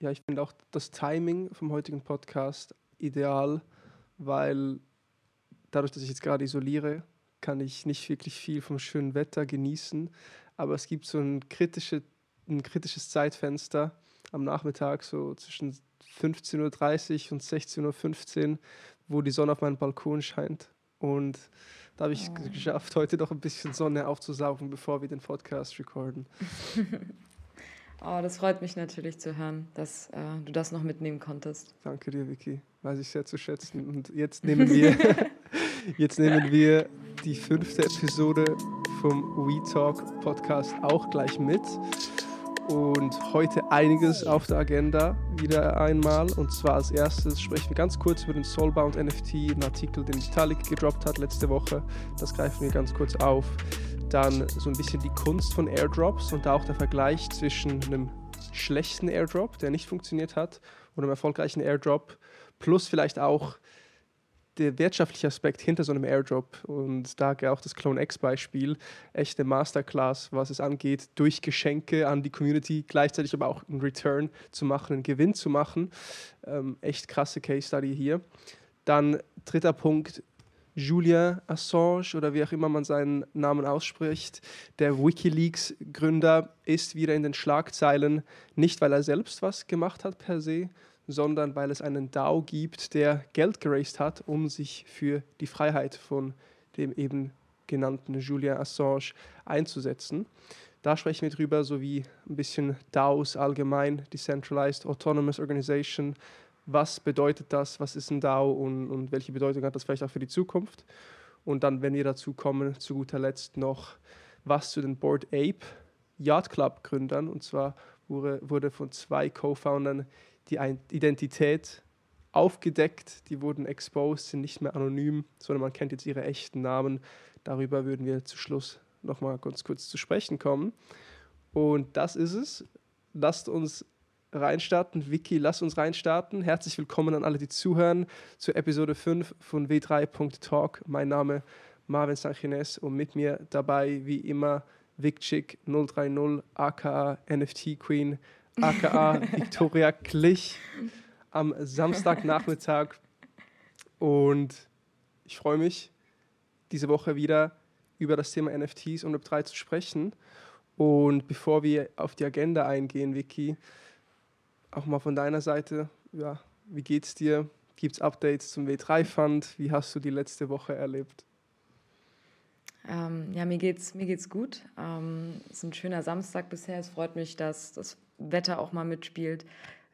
ja, ich finde auch das Timing vom heutigen Podcast ideal, weil dadurch, dass ich jetzt gerade isoliere, kann ich nicht wirklich viel vom schönen Wetter genießen. Aber es gibt so ein, kritische, ein kritisches Zeitfenster am Nachmittag, so zwischen 15.30 Uhr und 16.15 Uhr, wo die Sonne auf meinen Balkon scheint. Und da habe ich es oh. geschafft, heute noch ein bisschen Sonne aufzusaugen, bevor wir den Podcast recorden. oh, das freut mich natürlich zu hören, dass äh, du das noch mitnehmen konntest. Danke dir, Vicky. Weiß ich sehr zu schätzen. Und jetzt nehmen wir, jetzt nehmen wir die fünfte Episode vom We Talk Podcast auch gleich mit. Und heute einiges auf der Agenda wieder einmal. Und zwar als erstes sprechen wir ganz kurz über den Soulbound NFT, einen Artikel, den Vitalik gedroppt hat letzte Woche. Das greifen wir ganz kurz auf. Dann so ein bisschen die Kunst von Airdrops und auch der Vergleich zwischen einem schlechten Airdrop, der nicht funktioniert hat, und einem erfolgreichen Airdrop. Plus vielleicht auch der wirtschaftliche Aspekt hinter so einem Airdrop und da auch das Clone X Beispiel, echte Masterclass, was es angeht, durch Geschenke an die Community, gleichzeitig aber auch einen Return zu machen, einen Gewinn zu machen. Ähm, echt krasse Case Study hier. Dann dritter Punkt, Julian Assange oder wie auch immer man seinen Namen ausspricht, der Wikileaks-Gründer, ist wieder in den Schlagzeilen, nicht weil er selbst was gemacht hat per se, sondern weil es einen DAO gibt, der Geld geraced hat, um sich für die Freiheit von dem eben genannten Julian Assange einzusetzen. Da sprechen wir drüber, sowie ein bisschen DAOs allgemein, Decentralized Autonomous Organization. Was bedeutet das? Was ist ein DAO und, und welche Bedeutung hat das vielleicht auch für die Zukunft? Und dann, wenn wir dazu kommen, zu guter Letzt noch was zu den Board Ape Yacht Club Gründern. Und zwar wurde, wurde von zwei Co-Foundern die Identität aufgedeckt, die wurden exposed, sind nicht mehr anonym, sondern man kennt jetzt ihre echten Namen. Darüber würden wir zu Schluss nochmal ganz kurz zu sprechen kommen. Und das ist es. Lasst uns reinstarten. Vicky, lass uns reinstarten. Herzlich willkommen an alle, die zuhören, zur Episode 5 von W3.talk. Mein Name Marvin Sanchines und mit mir dabei wie immer VicChick 030 aka NFT Queen aka Victoria Klich am Samstagnachmittag. Und ich freue mich, diese Woche wieder über das Thema NFTs und Web3 zu sprechen. Und bevor wir auf die Agenda eingehen, Vicky, auch mal von deiner Seite, ja, wie geht's dir? Gibt es Updates zum W3-Fund? Wie hast du die letzte Woche erlebt? Ähm, ja, mir geht's, mir geht's gut. Ähm, es ist ein schöner Samstag bisher. Es freut mich, dass das Wetter auch mal mitspielt.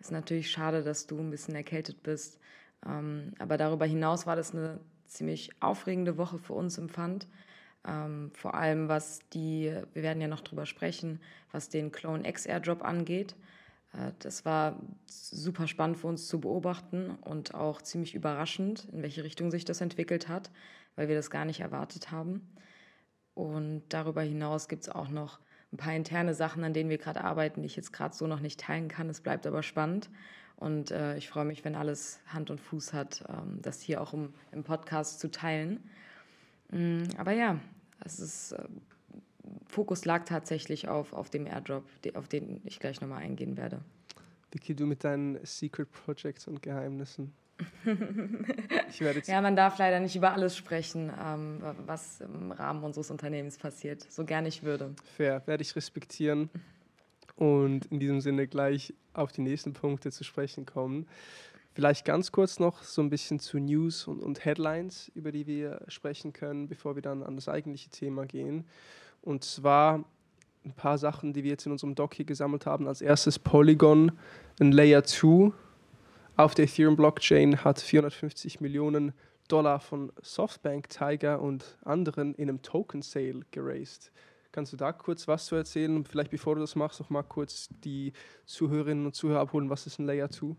Ist natürlich schade, dass du ein bisschen erkältet bist. Ähm, aber darüber hinaus war das eine ziemlich aufregende Woche für uns im Fund. Ähm, vor allem was die, wir werden ja noch drüber sprechen, was den Clone X Airdrop angeht. Äh, das war super spannend für uns zu beobachten und auch ziemlich überraschend, in welche Richtung sich das entwickelt hat, weil wir das gar nicht erwartet haben. Und darüber hinaus gibt es auch noch ein paar interne Sachen, an denen wir gerade arbeiten, die ich jetzt gerade so noch nicht teilen kann. Es bleibt aber spannend. Und äh, ich freue mich, wenn alles Hand und Fuß hat, ähm, das hier auch im, im Podcast zu teilen. Mm, aber ja, es ist, äh, Fokus lag tatsächlich auf, auf dem Airdrop, auf den ich gleich nochmal eingehen werde. Vicky, du mit deinen Secret Projects und Geheimnissen. ja, man darf leider nicht über alles sprechen, ähm, was im Rahmen unseres Unternehmens passiert, so gern ich würde. Fair, werde ich respektieren und in diesem Sinne gleich auf die nächsten Punkte zu sprechen kommen. Vielleicht ganz kurz noch so ein bisschen zu News und, und Headlines, über die wir sprechen können, bevor wir dann an das eigentliche Thema gehen. Und zwar ein paar Sachen, die wir jetzt in unserem Doc hier gesammelt haben. Als erstes Polygon, ein Layer 2 auf der Ethereum-Blockchain hat 450 Millionen Dollar von Softbank, Tiger und anderen in einem Token-Sale geraced. Kannst du da kurz was zu erzählen? Vielleicht bevor du das machst, noch mal kurz die Zuhörerinnen und Zuhörer abholen. Was ist ein Layer 2?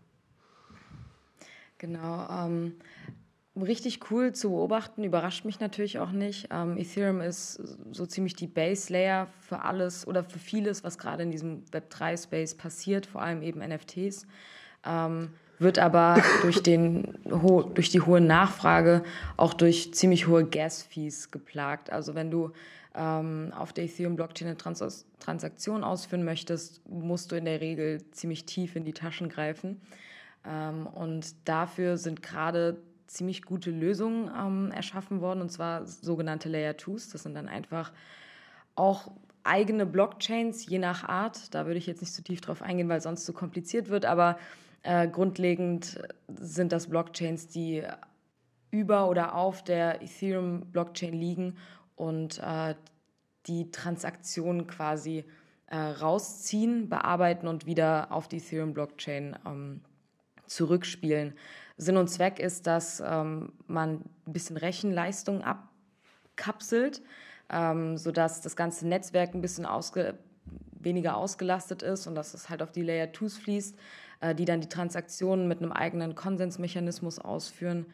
Genau. Ähm, richtig cool zu beobachten, überrascht mich natürlich auch nicht. Ähm, Ethereum ist so ziemlich die Base-Layer für alles oder für vieles, was gerade in diesem Web3-Space passiert, vor allem eben NFTs. Ähm, wird aber durch, den, durch die hohe Nachfrage auch durch ziemlich hohe Gas-Fees geplagt. Also wenn du ähm, auf der Ethereum-Blockchain eine Trans Transaktion ausführen möchtest, musst du in der Regel ziemlich tief in die Taschen greifen. Ähm, und dafür sind gerade ziemlich gute Lösungen ähm, erschaffen worden, und zwar sogenannte Layer 2s. Das sind dann einfach auch eigene Blockchains, je nach Art. Da würde ich jetzt nicht zu so tief drauf eingehen, weil sonst zu kompliziert wird, aber äh, grundlegend sind das Blockchains, die über oder auf der Ethereum-Blockchain liegen und äh, die Transaktionen quasi äh, rausziehen, bearbeiten und wieder auf die Ethereum-Blockchain ähm, zurückspielen. Sinn und Zweck ist, dass ähm, man ein bisschen Rechenleistung abkapselt, ähm, sodass das ganze Netzwerk ein bisschen ausge weniger ausgelastet ist und dass es halt auf die Layer 2s fließt, äh, die dann die Transaktionen mit einem eigenen Konsensmechanismus ausführen.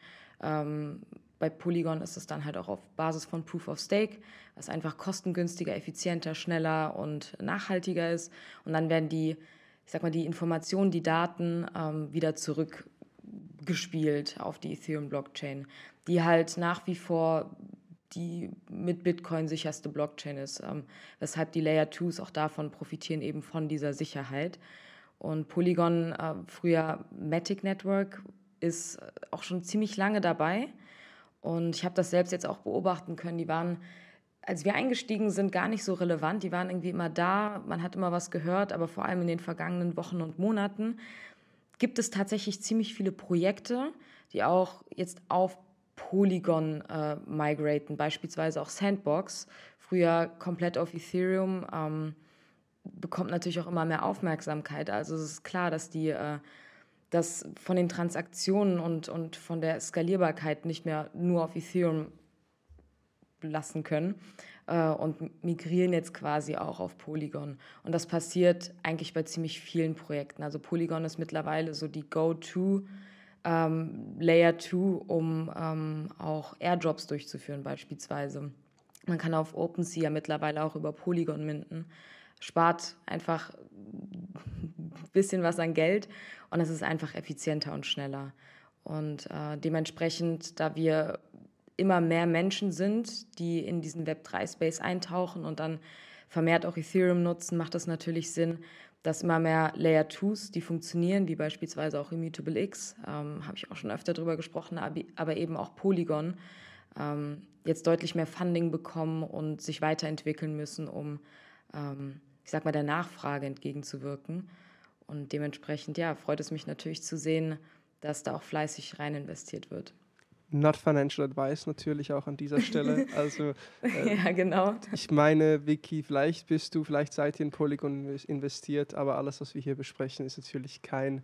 Ähm, bei Polygon ist es dann halt auch auf Basis von Proof of Stake, was einfach kostengünstiger, effizienter, schneller und nachhaltiger ist. Und dann werden die, ich sag mal, die Informationen, die Daten ähm, wieder zurückgespielt auf die Ethereum-Blockchain, die halt nach wie vor die mit Bitcoin sicherste Blockchain ist, ähm, weshalb die Layer 2s auch davon profitieren, eben von dieser Sicherheit. Und Polygon, äh, früher Matic Network, ist auch schon ziemlich lange dabei und ich habe das selbst jetzt auch beobachten können. Die waren, als wir eingestiegen sind, gar nicht so relevant. Die waren irgendwie immer da. Man hat immer was gehört, aber vor allem in den vergangenen Wochen und Monaten gibt es tatsächlich ziemlich viele Projekte, die auch jetzt auf Polygon äh, migraten, beispielsweise auch Sandbox, früher komplett auf Ethereum, ähm, bekommt natürlich auch immer mehr Aufmerksamkeit. Also es ist klar, dass die äh, das von den Transaktionen und, und von der Skalierbarkeit nicht mehr nur auf Ethereum lassen können äh, und migrieren jetzt quasi auch auf Polygon. Und das passiert eigentlich bei ziemlich vielen Projekten. Also Polygon ist mittlerweile so die Go-To. Ähm, Layer 2, um ähm, auch Airdrops durchzuführen beispielsweise. Man kann auf OpenSea ja mittlerweile auch über Polygon minden. Spart einfach ein bisschen was an Geld und es ist einfach effizienter und schneller. Und äh, dementsprechend, da wir immer mehr Menschen sind, die in diesen Web3-Space eintauchen und dann vermehrt auch Ethereum nutzen, macht es natürlich Sinn, dass immer mehr Layer 2s, die funktionieren, wie beispielsweise auch Immutable X, ähm, habe ich auch schon öfter darüber gesprochen, aber eben auch Polygon, ähm, jetzt deutlich mehr Funding bekommen und sich weiterentwickeln müssen, um, ähm, ich sag mal, der Nachfrage entgegenzuwirken. Und dementsprechend, ja, freut es mich natürlich zu sehen, dass da auch fleißig rein investiert wird. Not financial advice natürlich auch an dieser Stelle. Also äh, ja, genau. Ich meine, Vicky, vielleicht bist du, vielleicht seid ihr in Polygon investiert, aber alles, was wir hier besprechen, ist natürlich kein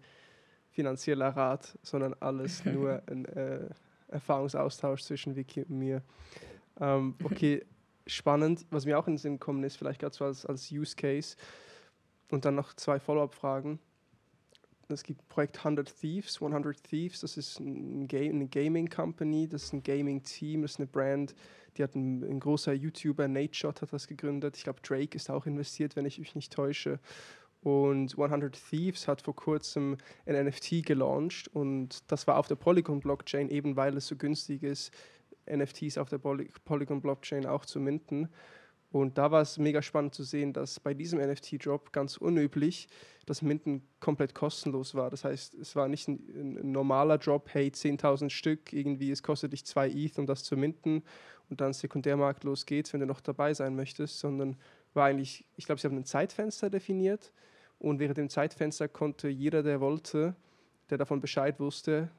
finanzieller Rat, sondern alles nur ein äh, Erfahrungsaustausch zwischen Vicky und mir. Ähm, okay, spannend. Was mir auch in den Sinn gekommen ist, vielleicht gerade so als, als Use Case und dann noch zwei Follow-up-Fragen es gibt Projekt 100 Thieves, 100 Thieves, das ist ein Ga eine Gaming Company, das ist ein Gaming Team, das ist eine Brand, die hat ein, ein großer YouTuber, Nate Shot hat das gegründet. Ich glaube, Drake ist auch investiert, wenn ich mich nicht täusche. Und 100 Thieves hat vor kurzem ein NFT gelauncht und das war auf der Polygon Blockchain, eben weil es so günstig ist, NFTs auf der Poly Polygon Blockchain auch zu minten. Und da war es mega spannend zu sehen, dass bei diesem NFT-Drop ganz unüblich das Minden komplett kostenlos war. Das heißt, es war nicht ein, ein normaler Drop, hey, 10.000 Stück, irgendwie, es kostet dich zwei ETH, um das zu minden und dann Sekundärmarkt, los geht's, wenn du noch dabei sein möchtest, sondern war eigentlich, ich glaube, sie haben ein Zeitfenster definiert und während dem Zeitfenster konnte jeder, der wollte, der davon Bescheid wusste,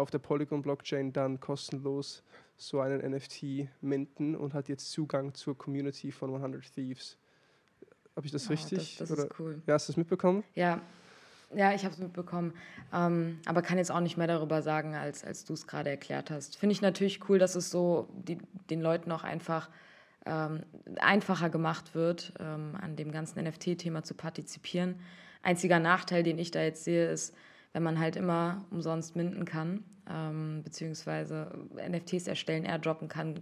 auf der Polygon-Blockchain dann kostenlos so einen NFT minten und hat jetzt Zugang zur Community von 100 Thieves. Habe ich das oh, richtig? Das, das ist cool. Ja, hast du das mitbekommen? Ja, ja, ich habe es mitbekommen, ähm, aber kann jetzt auch nicht mehr darüber sagen, als, als du es gerade erklärt hast. Finde ich natürlich cool, dass es so die, den Leuten auch einfach ähm, einfacher gemacht wird, ähm, an dem ganzen NFT-Thema zu partizipieren. Einziger Nachteil, den ich da jetzt sehe, ist, wenn man halt immer umsonst minden kann, ähm, beziehungsweise NFTs erstellen, airdroppen kann,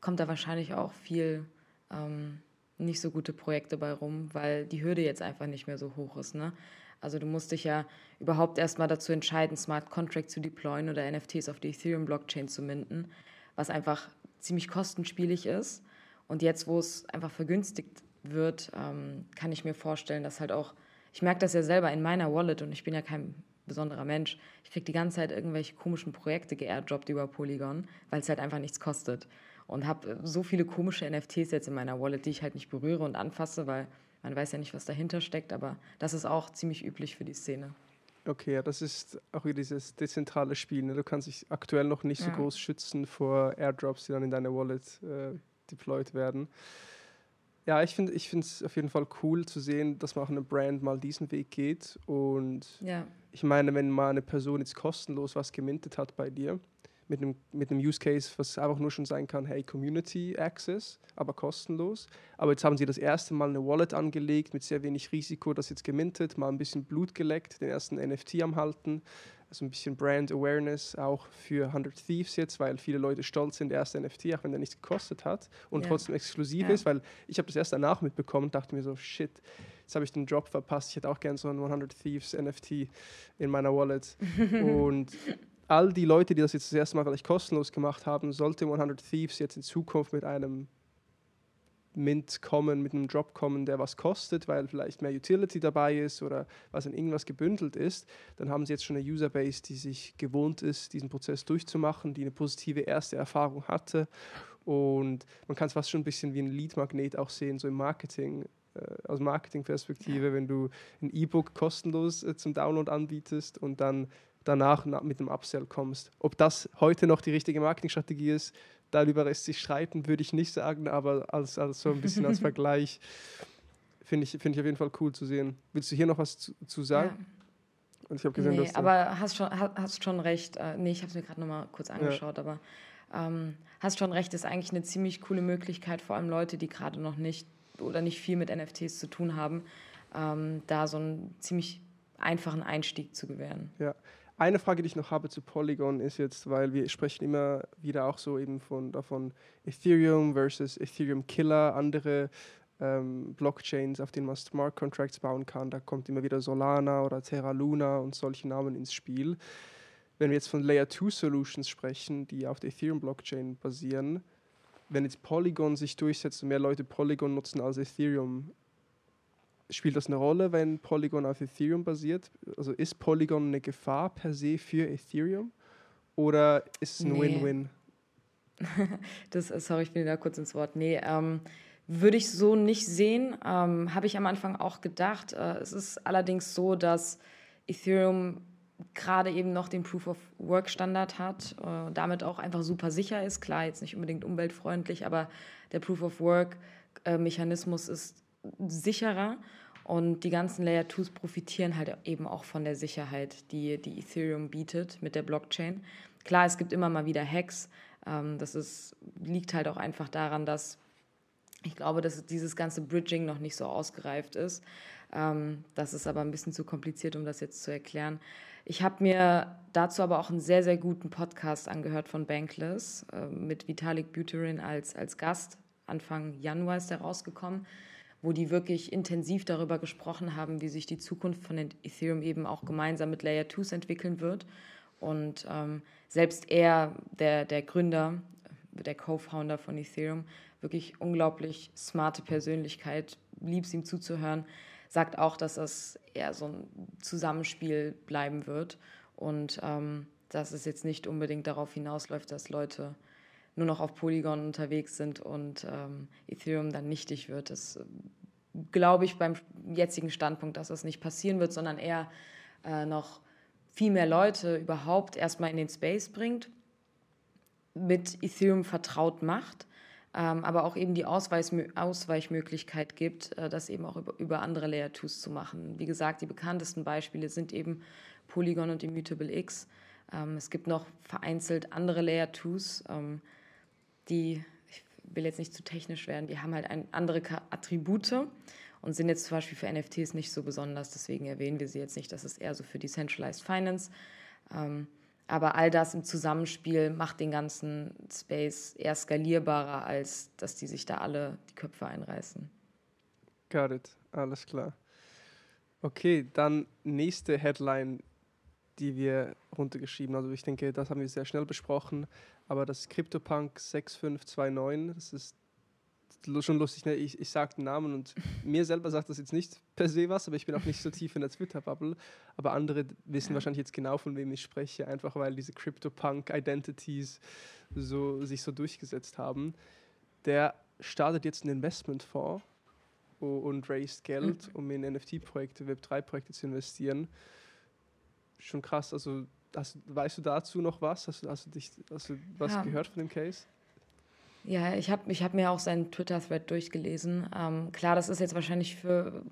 kommt da wahrscheinlich auch viel ähm, nicht so gute Projekte bei rum, weil die Hürde jetzt einfach nicht mehr so hoch ist. Ne? Also du musst dich ja überhaupt erstmal dazu entscheiden, Smart Contract zu deployen oder NFTs auf die Ethereum-Blockchain zu minden, was einfach ziemlich kostenspielig ist. Und jetzt, wo es einfach vergünstigt wird, ähm, kann ich mir vorstellen, dass halt auch, ich merke das ja selber in meiner Wallet und ich bin ja kein besonderer Mensch. Ich kriege die ganze Zeit irgendwelche komischen Projekte geairdroppt über Polygon, weil es halt einfach nichts kostet. Und habe so viele komische NFTs jetzt in meiner Wallet, die ich halt nicht berühre und anfasse, weil man weiß ja nicht, was dahinter steckt, aber das ist auch ziemlich üblich für die Szene. Okay, ja, das ist auch wieder dieses dezentrale Spiel. Ne? Du kannst dich aktuell noch nicht ja. so groß schützen vor Airdrops, die dann in deine Wallet äh, deployed werden. Ja, ich finde es auf jeden Fall cool zu sehen, dass man auch eine Brand mal diesen Weg geht. Und ja. ich meine, wenn mal eine Person jetzt kostenlos was gemintet hat bei dir, mit einem, mit einem Use Case, was einfach nur schon sein kann, hey, Community Access, aber kostenlos. Aber jetzt haben sie das erste Mal eine Wallet angelegt mit sehr wenig Risiko, das jetzt gemintet, mal ein bisschen Blut geleckt, den ersten NFT am Halten. Also ein bisschen Brand Awareness auch für 100 Thieves jetzt, weil viele Leute stolz sind, der erste NFT, auch wenn der nichts gekostet hat und ja. trotzdem exklusiv ja. ist, weil ich habe das erst danach mitbekommen und dachte mir so, shit, jetzt habe ich den Drop verpasst, ich hätte auch gerne so ein 100 Thieves NFT in meiner Wallet. und all die Leute, die das jetzt das erste Mal vielleicht kostenlos gemacht haben, sollte 100 Thieves jetzt in Zukunft mit einem Mint kommen, mit einem Drop kommen, der was kostet, weil vielleicht mehr Utility dabei ist oder was in irgendwas gebündelt ist, dann haben sie jetzt schon eine Userbase, die sich gewohnt ist, diesen Prozess durchzumachen, die eine positive erste Erfahrung hatte. Und man kann es fast schon ein bisschen wie ein Lead-Magnet auch sehen, so im Marketing, äh, aus Marketingperspektive, wenn du ein E-Book kostenlos äh, zum Download anbietest und dann danach mit dem Upsell kommst. Ob das heute noch die richtige Marketingstrategie ist, darüber lässt sich streiten, würde ich nicht sagen, aber als, als so ein bisschen als Vergleich finde ich, find ich auf jeden Fall cool zu sehen. Willst du hier noch was zu, zu sagen? Ja. Und ich habe gesehen, nee, dass aber hast schon, hast schon recht. Äh, nee, ich habe es mir gerade noch mal kurz angeschaut, ja. aber ähm, hast schon recht, ist eigentlich eine ziemlich coole Möglichkeit, vor allem Leute, die gerade noch nicht oder nicht viel mit NFTs zu tun haben, ähm, da so einen ziemlich einfachen Einstieg zu gewähren. Ja, eine Frage, die ich noch habe zu Polygon ist jetzt, weil wir sprechen immer wieder auch so eben von davon Ethereum versus Ethereum Killer, andere ähm, Blockchains, auf denen man Smart Contracts bauen kann. Da kommt immer wieder Solana oder Terra Luna und solche Namen ins Spiel. Wenn wir jetzt von Layer 2 Solutions sprechen, die auf der Ethereum Blockchain basieren, wenn jetzt Polygon sich durchsetzt und mehr Leute Polygon nutzen als Ethereum, spielt das eine Rolle, wenn Polygon auf Ethereum basiert? Also ist Polygon eine Gefahr per se für Ethereum oder ist es ein Win-Win? Nee. das, sorry, ich bin da kurz ins Wort. Nee, ähm, würde ich so nicht sehen. Ähm, Habe ich am Anfang auch gedacht. Äh, es ist allerdings so, dass Ethereum gerade eben noch den Proof of Work Standard hat, äh, damit auch einfach super sicher ist. Klar, jetzt nicht unbedingt umweltfreundlich, aber der Proof of Work äh, Mechanismus ist sicherer und die ganzen Layer 2s profitieren halt eben auch von der Sicherheit, die, die Ethereum bietet mit der Blockchain. Klar, es gibt immer mal wieder Hacks. Ähm, das ist, liegt halt auch einfach daran, dass ich glaube, dass dieses ganze Bridging noch nicht so ausgereift ist. Ähm, das ist aber ein bisschen zu kompliziert, um das jetzt zu erklären. Ich habe mir dazu aber auch einen sehr, sehr guten Podcast angehört von Bankless äh, mit Vitalik Buterin als, als Gast. Anfang Januar ist er rausgekommen wo die wirklich intensiv darüber gesprochen haben, wie sich die Zukunft von Ethereum eben auch gemeinsam mit Layer 2s entwickeln wird. Und ähm, selbst er, der, der Gründer, der Co-Founder von Ethereum, wirklich unglaublich smarte Persönlichkeit, lieb es ihm zuzuhören, sagt auch, dass das eher so ein Zusammenspiel bleiben wird und ähm, dass es jetzt nicht unbedingt darauf hinausläuft, dass Leute nur noch auf Polygon unterwegs sind und ähm, Ethereum dann nichtig wird. Das äh, glaube ich beim jetzigen Standpunkt, dass das nicht passieren wird, sondern eher äh, noch viel mehr Leute überhaupt erstmal in den Space bringt, mit Ethereum vertraut macht, ähm, aber auch eben die Ausweichmöglichkeit gibt, äh, das eben auch über, über andere Layer 2s zu machen. Wie gesagt, die bekanntesten Beispiele sind eben Polygon und Immutable X. Ähm, es gibt noch vereinzelt andere Layer 2s. Ähm, die, ich will jetzt nicht zu technisch werden, die haben halt ein, andere Attribute und sind jetzt zum Beispiel für NFTs nicht so besonders. Deswegen erwähnen wir sie jetzt nicht. Das ist eher so für Decentralized Finance. Ähm, aber all das im Zusammenspiel macht den ganzen Space eher skalierbarer, als dass die sich da alle die Köpfe einreißen. Got it, alles klar. Okay, dann nächste Headline, die wir runtergeschrieben haben. Also ich denke, das haben wir sehr schnell besprochen. Aber das CryptoPunk 6529, das ist schon lustig, ne? ich, ich sage den Namen und mir selber sagt das jetzt nicht per se was, aber ich bin auch nicht so tief in der Twitter-Bubble. Aber andere wissen wahrscheinlich jetzt genau, von wem ich spreche, einfach weil diese Crypto-Punk-Identities so, sich so durchgesetzt haben. Der startet jetzt einen Investmentfonds und raised Geld, mhm. um in NFT-Projekte, Web3-Projekte zu investieren. Schon krass, also hast, weißt du dazu noch was? Hast, hast, du, dich, hast du was ja. gehört von dem Case? Ja, ich habe ich hab mir auch seinen Twitter-Thread durchgelesen. Ähm, klar, das ist jetzt wahrscheinlich für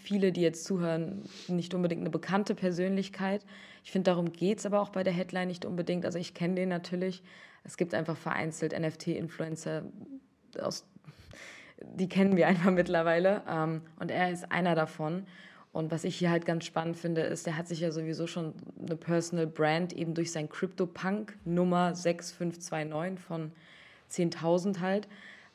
viele, die jetzt zuhören, nicht unbedingt eine bekannte Persönlichkeit. Ich finde, darum geht es aber auch bei der Headline nicht unbedingt. Also ich kenne den natürlich. Es gibt einfach vereinzelt NFT-Influencer, die kennen wir einfach mittlerweile. Ähm, und er ist einer davon. Und was ich hier halt ganz spannend finde, ist, der hat sich ja sowieso schon eine Personal Brand eben durch sein CryptoPunk Nummer 6529 von 10.000 halt,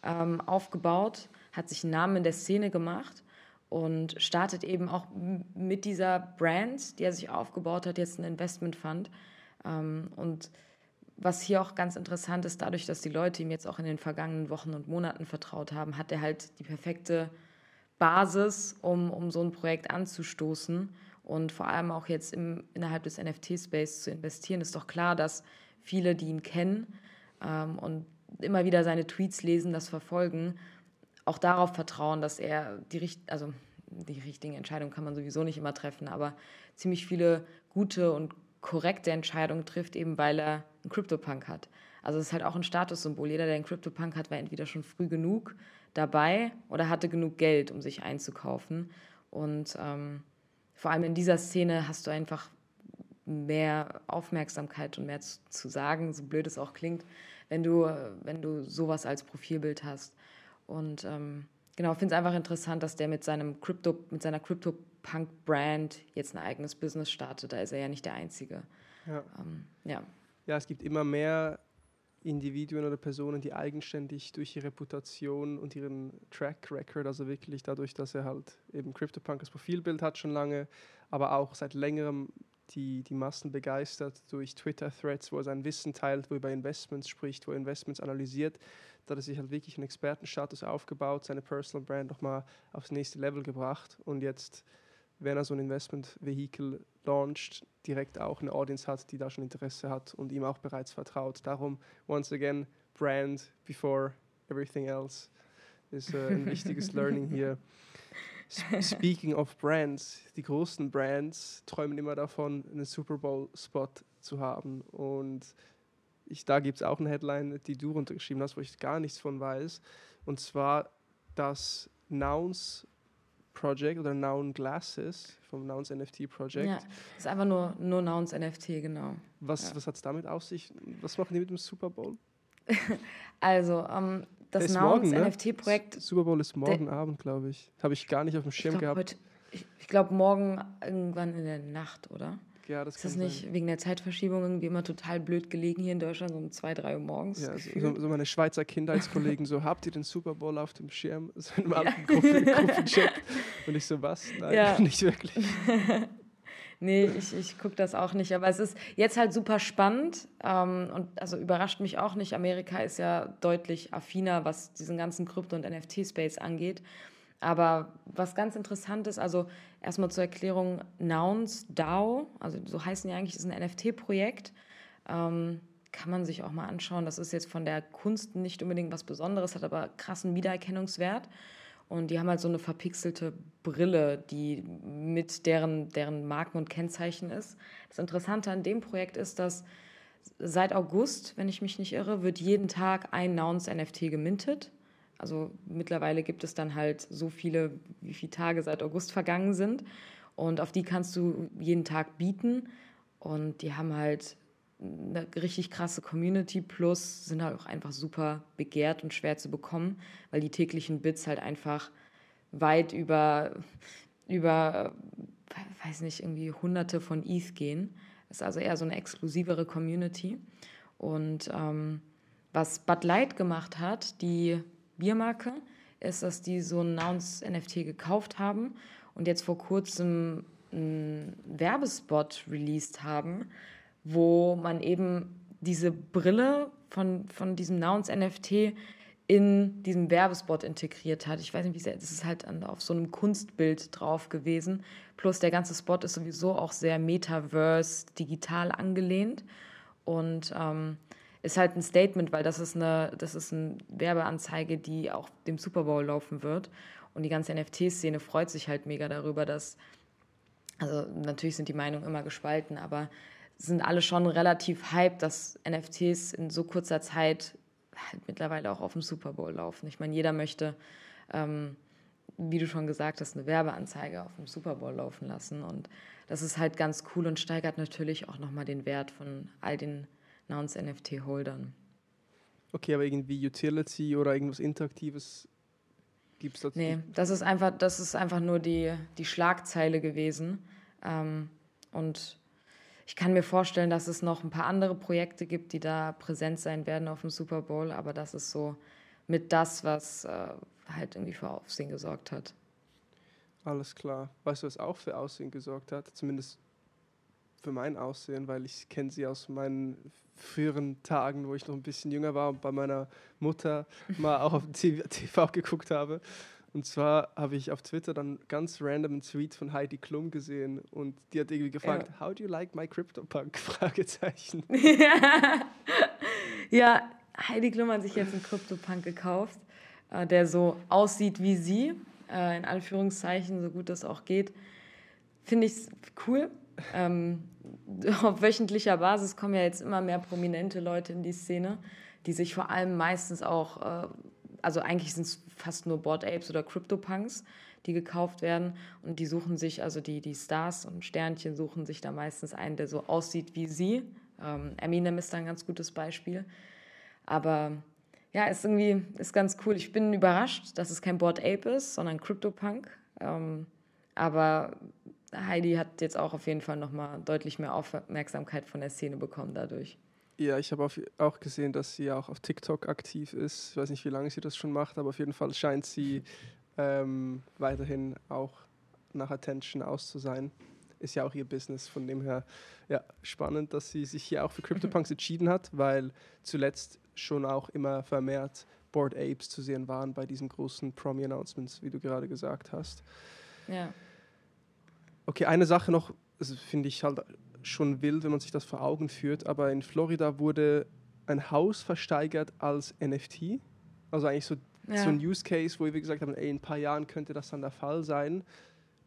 ähm, aufgebaut, hat sich einen Namen in der Szene gemacht und startet eben auch mit dieser Brand, die er sich aufgebaut hat, jetzt ein Investment Fund. Ähm, und was hier auch ganz interessant ist, dadurch, dass die Leute ihm jetzt auch in den vergangenen Wochen und Monaten vertraut haben, hat er halt die perfekte Basis, um, um so ein Projekt anzustoßen und vor allem auch jetzt im, innerhalb des NFT-Space zu investieren. Ist doch klar, dass viele, die ihn kennen ähm, und immer wieder seine Tweets lesen, das verfolgen, auch darauf vertrauen, dass er die, also die richtigen Entscheidungen kann man sowieso nicht immer treffen, aber ziemlich viele gute und korrekte Entscheidungen trifft, eben weil er einen CryptoPunk hat. Also es ist halt auch ein Statussymbol. Jeder, der einen CryptoPunk hat, war entweder schon früh genug dabei oder hatte genug Geld, um sich einzukaufen. Und ähm, vor allem in dieser Szene hast du einfach mehr Aufmerksamkeit und mehr zu, zu sagen, so blöd es auch klingt, wenn du, wenn du sowas als Profilbild hast. Und ähm, genau, finde es einfach interessant, dass der mit seinem Crypto, mit seiner Crypto-Punk-Brand jetzt ein eigenes Business startet. Da ist er ja nicht der Einzige. Ja. Ähm, ja. ja, es gibt immer mehr Individuen oder Personen, die eigenständig durch ihre Reputation und ihren Track Record, also wirklich dadurch, dass er halt eben CryptoPunk als Profilbild hat schon lange, aber auch seit längerem die, die Massen begeistert durch Twitter-Threads, wo er sein Wissen teilt, wo er über Investments spricht, wo er Investments analysiert. Da hat er sich halt wirklich einen Expertenstatus aufgebaut, seine Personal Brand nochmal aufs nächste Level gebracht und jetzt, wenn er so ein Investment-Vehikel launcht, direkt auch eine Audience hat, die da schon Interesse hat und ihm auch bereits vertraut. Darum, once again, Brand before everything else ist äh, ein wichtiges Learning hier. Speaking of Brands, die großen Brands träumen immer davon, einen Super Bowl-Spot zu haben. Und ich, da gibt es auch eine Headline, die du runtergeschrieben hast, wo ich gar nichts von weiß. Und zwar das Nouns Project oder Noun Glasses vom Nouns NFT Project. Ja, ist einfach nur, nur Nouns NFT, genau. Was, ja. was hat es damit auf sich? Was machen die mit dem Super Bowl? also, ähm, das Nouns ne? NFT-Projekt. Super Bowl ist morgen Abend, glaube ich. Habe ich gar nicht auf dem Schirm ich gehabt. Heute, ich, ich glaube, morgen irgendwann in der Nacht, oder? Ja, das ist das nicht sein. wegen der Zeitverschiebung irgendwie immer total blöd gelegen hier in Deutschland, so um zwei, drei Uhr morgens? Ja, so, so, meine Schweizer Kindheitskollegen so, habt ihr den Super Bowl auf dem Schirm? So in einem ja. alten Gruppenchat. Und ich so, was? Nein, ja. nicht wirklich. nee, ich, ich gucke das auch nicht. Aber es ist jetzt halt super spannend ähm, und also überrascht mich auch nicht. Amerika ist ja deutlich affiner, was diesen ganzen Krypto- und NFT-Space angeht. Aber was ganz interessant ist, also erstmal zur Erklärung, Nouns DAO, also so heißen die eigentlich, ist ein NFT-Projekt. Ähm, kann man sich auch mal anschauen. Das ist jetzt von der Kunst nicht unbedingt was Besonderes, hat aber krassen Wiedererkennungswert. Und die haben halt so eine verpixelte Brille, die mit deren, deren Marken und Kennzeichen ist. Das Interessante an dem Projekt ist, dass seit August, wenn ich mich nicht irre, wird jeden Tag ein Nouns NFT gemintet. Also mittlerweile gibt es dann halt so viele, wie viele Tage seit August vergangen sind. Und auf die kannst du jeden Tag bieten. Und die haben halt eine richtig krasse Community plus sind halt auch einfach super begehrt und schwer zu bekommen, weil die täglichen Bits halt einfach weit über, über weiß nicht, irgendwie hunderte von ETH gehen. Das ist also eher so eine exklusivere Community. Und ähm, was Bud Light gemacht hat, die Biermarke, ist, dass die so ein Nouns NFT gekauft haben und jetzt vor kurzem einen Werbespot released haben, wo man eben diese Brille von, von diesem Nouns NFT in diesem Werbespot integriert hat. Ich weiß nicht, wie sehr, das ist halt auf so einem Kunstbild drauf gewesen. Plus der ganze Spot ist sowieso auch sehr Metaverse, digital angelehnt. Und ähm, ist halt ein Statement, weil das ist eine, das ist eine Werbeanzeige, die auch dem Super Bowl laufen wird. Und die ganze NFT-Szene freut sich halt mega darüber, dass, also natürlich sind die Meinungen immer gespalten, aber sind alle schon relativ hyped, dass NFTs in so kurzer Zeit halt mittlerweile auch auf dem Super Bowl laufen. Ich meine, jeder möchte, ähm, wie du schon gesagt hast, eine Werbeanzeige auf dem Super Bowl laufen lassen. Und das ist halt ganz cool und steigert natürlich auch nochmal den Wert von all den Nouns-NFT-Holdern. Okay, aber irgendwie Utility oder irgendwas Interaktives gibt es dazu? Nee, das ist einfach, das ist einfach nur die, die Schlagzeile gewesen. Ähm, und ich kann mir vorstellen, dass es noch ein paar andere Projekte gibt, die da präsent sein werden auf dem Super Bowl, aber das ist so mit das, was äh, halt irgendwie für Aufsehen gesorgt hat. Alles klar. Weißt du, was auch für Aussehen gesorgt hat? Zumindest für mein Aussehen, weil ich kenne sie aus meinen früheren Tagen, wo ich noch ein bisschen jünger war und bei meiner Mutter mal auch auf TV geguckt habe. Und zwar habe ich auf Twitter dann ganz random einen Tweet von Heidi Klum gesehen und die hat irgendwie gefragt, ja. how do you like my CryptoPunk? Fragezeichen. ja, Heidi Klum hat sich jetzt einen CryptoPunk gekauft, äh, der so aussieht wie sie, äh, in Anführungszeichen, so gut das auch geht. Finde ich cool. Ähm, auf wöchentlicher Basis kommen ja jetzt immer mehr prominente Leute in die Szene, die sich vor allem meistens auch äh, also eigentlich sind es fast nur Board Apes oder CryptoPunks, die gekauft werden. Und die suchen sich, also die, die Stars und Sternchen suchen sich da meistens einen, der so aussieht wie sie. Ähm, Eminem ist da ein ganz gutes Beispiel. Aber ja, ist irgendwie ist ganz cool. Ich bin überrascht, dass es kein Board Ape ist, sondern CryptoPunk. Ähm, aber Heidi hat jetzt auch auf jeden Fall nochmal deutlich mehr Aufmerksamkeit von der Szene bekommen dadurch. Ja, ich habe auch gesehen, dass sie auch auf TikTok aktiv ist. Ich weiß nicht, wie lange sie das schon macht, aber auf jeden Fall scheint sie ähm, weiterhin auch nach Attention aus zu sein. Ist ja auch ihr Business, von dem her ja, spannend, dass sie sich hier auch für CryptoPunks entschieden hat, weil zuletzt schon auch immer vermehrt Board Apes zu sehen waren bei diesen großen Promi-Announcements, wie du gerade gesagt hast. Ja. Okay, eine Sache noch, das finde ich halt schon wild, wenn man sich das vor Augen führt, aber in Florida wurde ein Haus versteigert als NFT. Also eigentlich so, ja. so ein Use Case, wo wir gesagt haben, ey, in ein paar Jahren könnte das dann der Fall sein.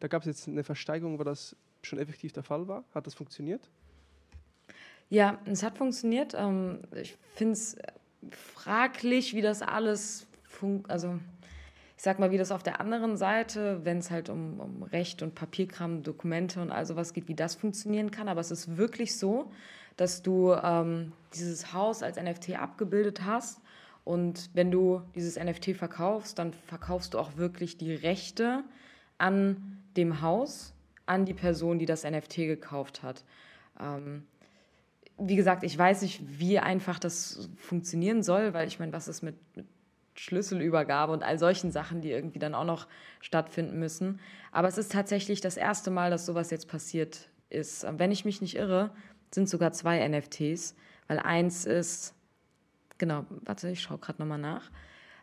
Da gab es jetzt eine Versteigerung, wo das schon effektiv der Fall war. Hat das funktioniert? Ja, es hat funktioniert. Ähm, ich finde es fraglich, wie das alles funktioniert. Also ich sag mal, wie das auf der anderen Seite, wenn es halt um, um Recht und Papierkram, Dokumente und all sowas geht, wie das funktionieren kann. Aber es ist wirklich so, dass du ähm, dieses Haus als NFT abgebildet hast. Und wenn du dieses NFT verkaufst, dann verkaufst du auch wirklich die Rechte an dem Haus, an die Person, die das NFT gekauft hat. Ähm, wie gesagt, ich weiß nicht, wie einfach das funktionieren soll, weil ich meine, was ist mit, mit Schlüsselübergabe und all solchen Sachen, die irgendwie dann auch noch stattfinden müssen. Aber es ist tatsächlich das erste Mal, dass sowas jetzt passiert ist. Wenn ich mich nicht irre, sind sogar zwei NFTs, weil eins ist, genau, warte, ich schaue gerade nochmal nach.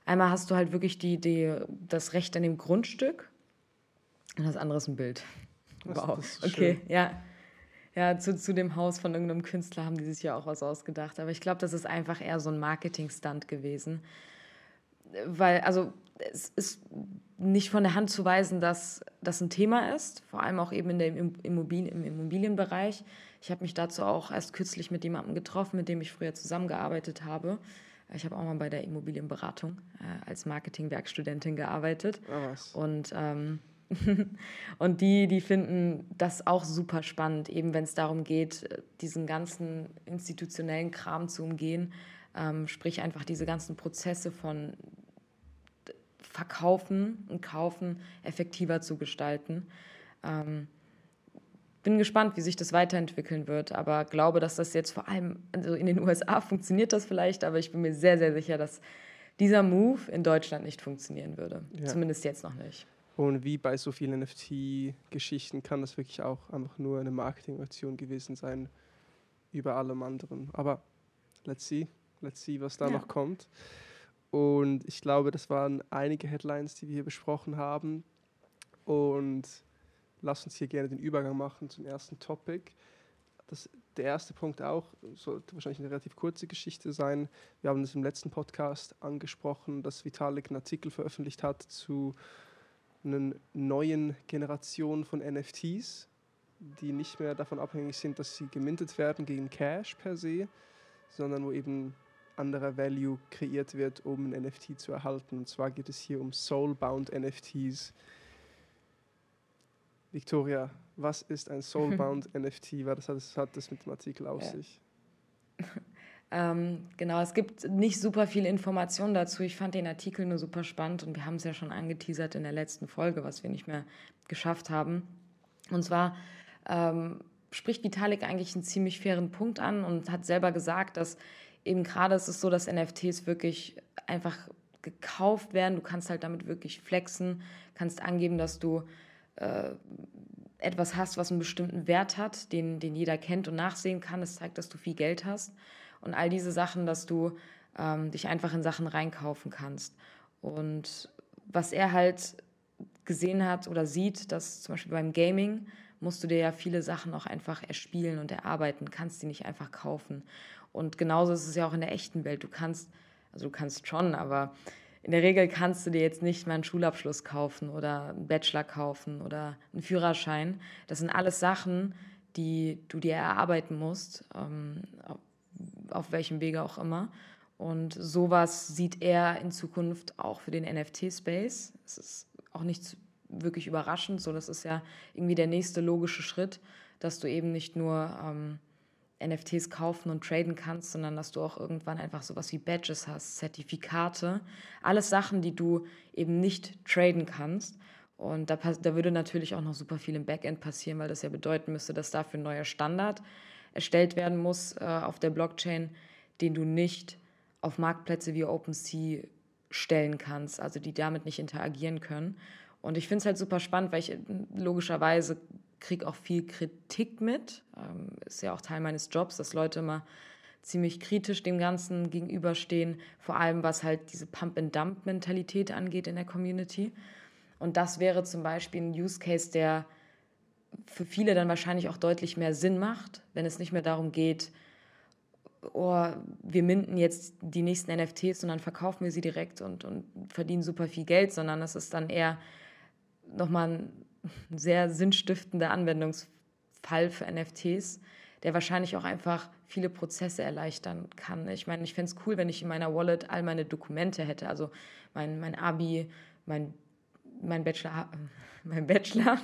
Einmal hast du halt wirklich die, die, das Recht an dem Grundstück und das andere ist ein Bild. Wow, okay, schön. ja. Ja, zu, zu dem Haus von irgendeinem Künstler haben die sich ja auch was ausgedacht. Aber ich glaube, das ist einfach eher so ein Marketing-Stunt gewesen weil, also es ist nicht von der Hand zu weisen, dass das ein Thema ist, vor allem auch eben in der Immobilien, im Immobilienbereich. Ich habe mich dazu auch erst kürzlich mit jemandem getroffen, mit dem ich früher zusammengearbeitet habe. Ich habe auch mal bei der Immobilienberatung äh, als Marketingwerkstudentin gearbeitet. Oh, was. Und, ähm, und die, die finden das auch super spannend, eben wenn es darum geht, diesen ganzen institutionellen Kram zu umgehen. Ähm, sprich einfach diese ganzen Prozesse von Verkaufen und Kaufen effektiver zu gestalten. Ähm, bin gespannt, wie sich das weiterentwickeln wird, aber glaube, dass das jetzt vor allem, also in den USA funktioniert das vielleicht, aber ich bin mir sehr, sehr sicher, dass dieser Move in Deutschland nicht funktionieren würde. Ja. Zumindest jetzt noch nicht. Und wie bei so vielen NFT-Geschichten kann das wirklich auch einfach nur eine Marketingaktion gewesen sein über allem anderen. Aber let's see, let's see, was da ja. noch kommt. Und ich glaube, das waren einige Headlines, die wir hier besprochen haben. Und lass uns hier gerne den Übergang machen zum ersten Topic. Das, der erste Punkt auch sollte wahrscheinlich eine relativ kurze Geschichte sein. Wir haben das im letzten Podcast angesprochen, dass Vitalik einen Artikel veröffentlicht hat zu einer neuen Generation von NFTs, die nicht mehr davon abhängig sind, dass sie gemintet werden gegen Cash per se, sondern wo eben anderer Value kreiert wird, um ein NFT zu erhalten. Und zwar geht es hier um Soulbound NFTs. Victoria, was ist ein Soulbound NFT? Was hat, das, hat das mit dem Artikel auf ja. sich? ähm, genau, es gibt nicht super viel Informationen dazu. Ich fand den Artikel nur super spannend und wir haben es ja schon angeteasert in der letzten Folge, was wir nicht mehr geschafft haben. Und zwar ähm, spricht Vitalik eigentlich einen ziemlich fairen Punkt an und hat selber gesagt, dass eben gerade ist es so, dass NFTs wirklich einfach gekauft werden. Du kannst halt damit wirklich flexen, kannst angeben, dass du äh, etwas hast, was einen bestimmten Wert hat, den, den jeder kennt und nachsehen kann. Das zeigt, dass du viel Geld hast. Und all diese Sachen, dass du ähm, dich einfach in Sachen reinkaufen kannst. Und was er halt gesehen hat oder sieht, dass zum Beispiel beim Gaming musst du dir ja viele Sachen auch einfach erspielen und erarbeiten, kannst die nicht einfach kaufen. Und genauso ist es ja auch in der echten Welt. Du kannst, also du kannst schon, aber in der Regel kannst du dir jetzt nicht mal einen Schulabschluss kaufen oder einen Bachelor kaufen oder einen Führerschein. Das sind alles Sachen, die du dir erarbeiten musst, ähm, auf, welchem Wege auch immer. Und sowas sieht er in Zukunft auch für den NFT-Space. Es ist auch nicht wirklich überraschend, so das ist ja irgendwie der nächste logische Schritt, dass du eben nicht nur ähm, NFTs kaufen und traden kannst, sondern dass du auch irgendwann einfach sowas wie Badges hast, Zertifikate, alles Sachen, die du eben nicht traden kannst. Und da, da würde natürlich auch noch super viel im Backend passieren, weil das ja bedeuten müsste, dass dafür ein neuer Standard erstellt werden muss äh, auf der Blockchain, den du nicht auf Marktplätze wie OpenSea stellen kannst, also die damit nicht interagieren können. Und ich finde es halt super spannend, weil ich logischerweise kriege auch viel Kritik mit. Ähm, ist ja auch Teil meines Jobs, dass Leute immer ziemlich kritisch dem Ganzen gegenüberstehen, vor allem was halt diese Pump-and-Dump-Mentalität angeht in der Community. Und das wäre zum Beispiel ein Use Case, der für viele dann wahrscheinlich auch deutlich mehr Sinn macht, wenn es nicht mehr darum geht, oh, wir minden jetzt die nächsten NFTs und dann verkaufen wir sie direkt und, und verdienen super viel Geld, sondern es ist dann eher nochmal ein sehr sinnstiftender Anwendungsfall für NFTs, der wahrscheinlich auch einfach viele Prozesse erleichtern kann. Ich meine, ich fände es cool, wenn ich in meiner Wallet all meine Dokumente hätte, also mein, mein Abi, mein, mein Bachelor, mein Bachelor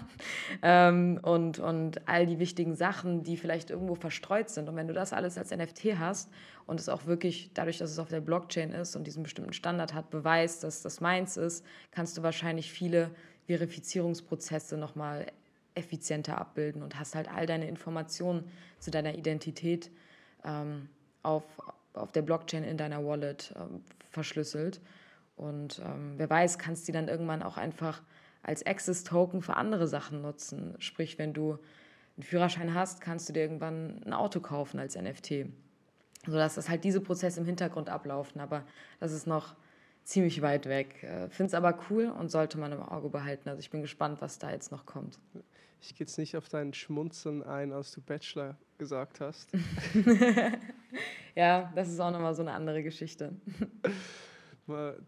ähm, und, und all die wichtigen Sachen, die vielleicht irgendwo verstreut sind. Und wenn du das alles als NFT hast und es auch wirklich, dadurch, dass es auf der Blockchain ist und diesen bestimmten Standard hat, beweist, dass das meins ist, kannst du wahrscheinlich viele Verifizierungsprozesse nochmal effizienter abbilden und hast halt all deine Informationen zu deiner Identität ähm, auf, auf der Blockchain in deiner Wallet ähm, verschlüsselt. Und ähm, wer weiß, kannst du die dann irgendwann auch einfach als Access-Token für andere Sachen nutzen. Sprich, wenn du einen Führerschein hast, kannst du dir irgendwann ein Auto kaufen als NFT. Sodass das halt diese Prozesse im Hintergrund ablaufen. Aber das ist noch ziemlich weit weg. Äh, Finde es aber cool und sollte man im Auge behalten. Also ich bin gespannt, was da jetzt noch kommt. Ich gehe jetzt nicht auf dein Schmunzeln ein, als du Bachelor gesagt hast. ja, das ist auch nochmal so eine andere Geschichte.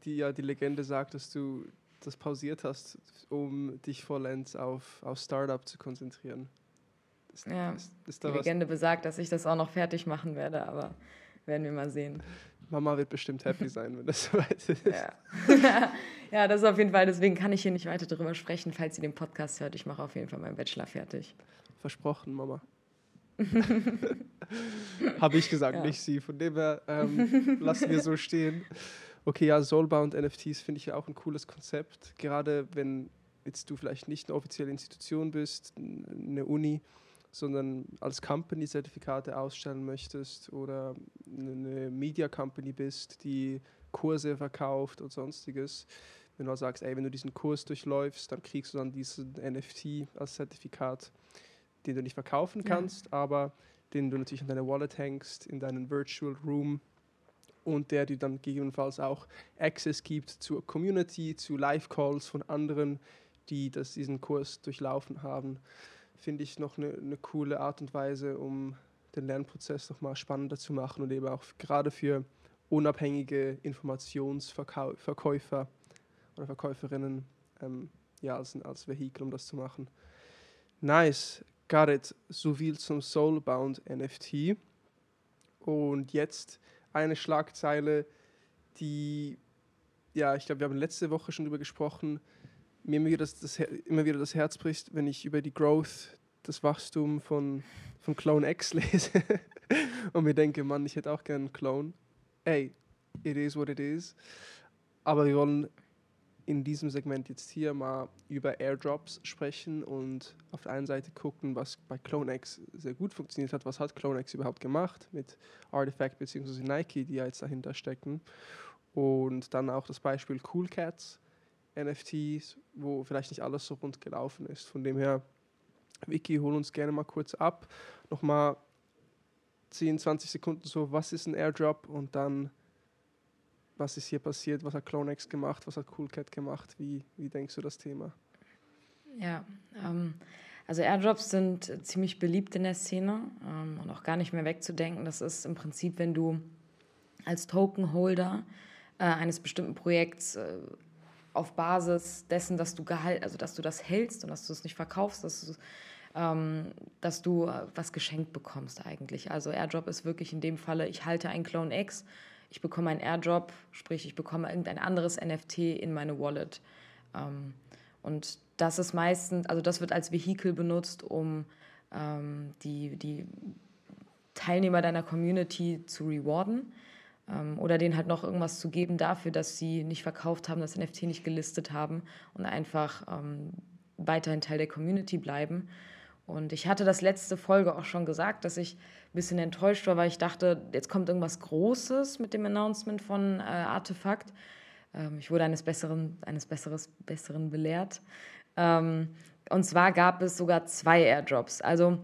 Die, ja, die Legende sagt, dass du das pausiert hast, um dich vollends auf, auf Startup zu konzentrieren. Ist, ja, ist, ist die Legende besagt, dass ich das auch noch fertig machen werde, aber werden wir mal sehen. Mama wird bestimmt happy sein, wenn das soweit ist. Ja. ja, das ist auf jeden Fall, deswegen kann ich hier nicht weiter darüber sprechen, falls sie den Podcast hört. Ich mache auf jeden Fall meinen Bachelor fertig. Versprochen, Mama. Habe ich gesagt, ja. nicht sie. Von dem her ähm, lassen wir so stehen. Okay, ja, Soulbound NFTs finde ich ja auch ein cooles Konzept. Gerade wenn jetzt du vielleicht nicht eine offizielle Institution bist, eine Uni, sondern als Company Zertifikate ausstellen möchtest oder eine Media Company bist, die Kurse verkauft und sonstiges, wenn du sagst, ey, wenn du diesen Kurs durchläufst, dann kriegst du dann diesen NFT als Zertifikat, den du nicht verkaufen kannst, ja. aber den du natürlich an deine Wallet hängst, in deinen Virtual Room und der dir dann gegebenenfalls auch Access gibt zur Community, zu Live-Calls von anderen, die das, diesen Kurs durchlaufen haben. Finde ich noch eine, eine coole Art und Weise, um den Lernprozess noch mal spannender zu machen und eben auch gerade für unabhängige Informationsverkäufer oder Verkäuferinnen ähm, ja, als, als Vehikel, um das zu machen. Nice, got it. So viel zum Soulbound NFT. Und jetzt eine Schlagzeile, die, ja, ich glaube, wir haben letzte Woche schon darüber gesprochen, mir immer wieder das, das, immer wieder das Herz bricht, wenn ich über die Growth, das Wachstum von, von Clone X lese und mir denke, Mann, ich hätte auch gerne einen Clone. Ey, it is what it is. Aber wir wollen in diesem Segment jetzt hier mal über Airdrops sprechen und auf der einen Seite gucken, was bei CloneX sehr gut funktioniert hat. Was hat CloneX überhaupt gemacht mit Artifact bzw. Nike, die ja jetzt dahinter stecken. Und dann auch das Beispiel Cool Cats, NFTs, wo vielleicht nicht alles so rund gelaufen ist. Von dem her, Vicky, hol uns gerne mal kurz ab. Nochmal 10, 20 Sekunden so, was ist ein Airdrop und dann was ist hier passiert, was hat CloneX gemacht, was hat CoolCat gemacht, wie, wie denkst du das Thema? Ja, ähm, also Airdrops sind ziemlich beliebt in der Szene ähm, und auch gar nicht mehr wegzudenken. Das ist im Prinzip, wenn du als Tokenholder äh, eines bestimmten Projekts äh, auf Basis dessen, dass du Gehalt, also dass du das hältst und dass du es nicht verkaufst, dass du, ähm, dass du äh, was geschenkt bekommst eigentlich. Also Airdrop ist wirklich in dem Falle, ich halte einen Clone X ich bekomme einen Airdrop, sprich ich bekomme irgendein anderes NFT in meine Wallet. Ähm, und das ist meistens, also das wird als Vehikel benutzt, um ähm, die, die Teilnehmer deiner Community zu rewarden oder denen halt noch irgendwas zu geben dafür, dass sie nicht verkauft haben, das NFT nicht gelistet haben und einfach ähm, weiterhin Teil der Community bleiben. Und ich hatte das letzte Folge auch schon gesagt, dass ich ein bisschen enttäuscht war, weil ich dachte, jetzt kommt irgendwas Großes mit dem Announcement von äh, Artefakt. Ähm, ich wurde eines Besseren, eines Besseres, Besseren belehrt. Ähm, und zwar gab es sogar zwei Airdrops. Also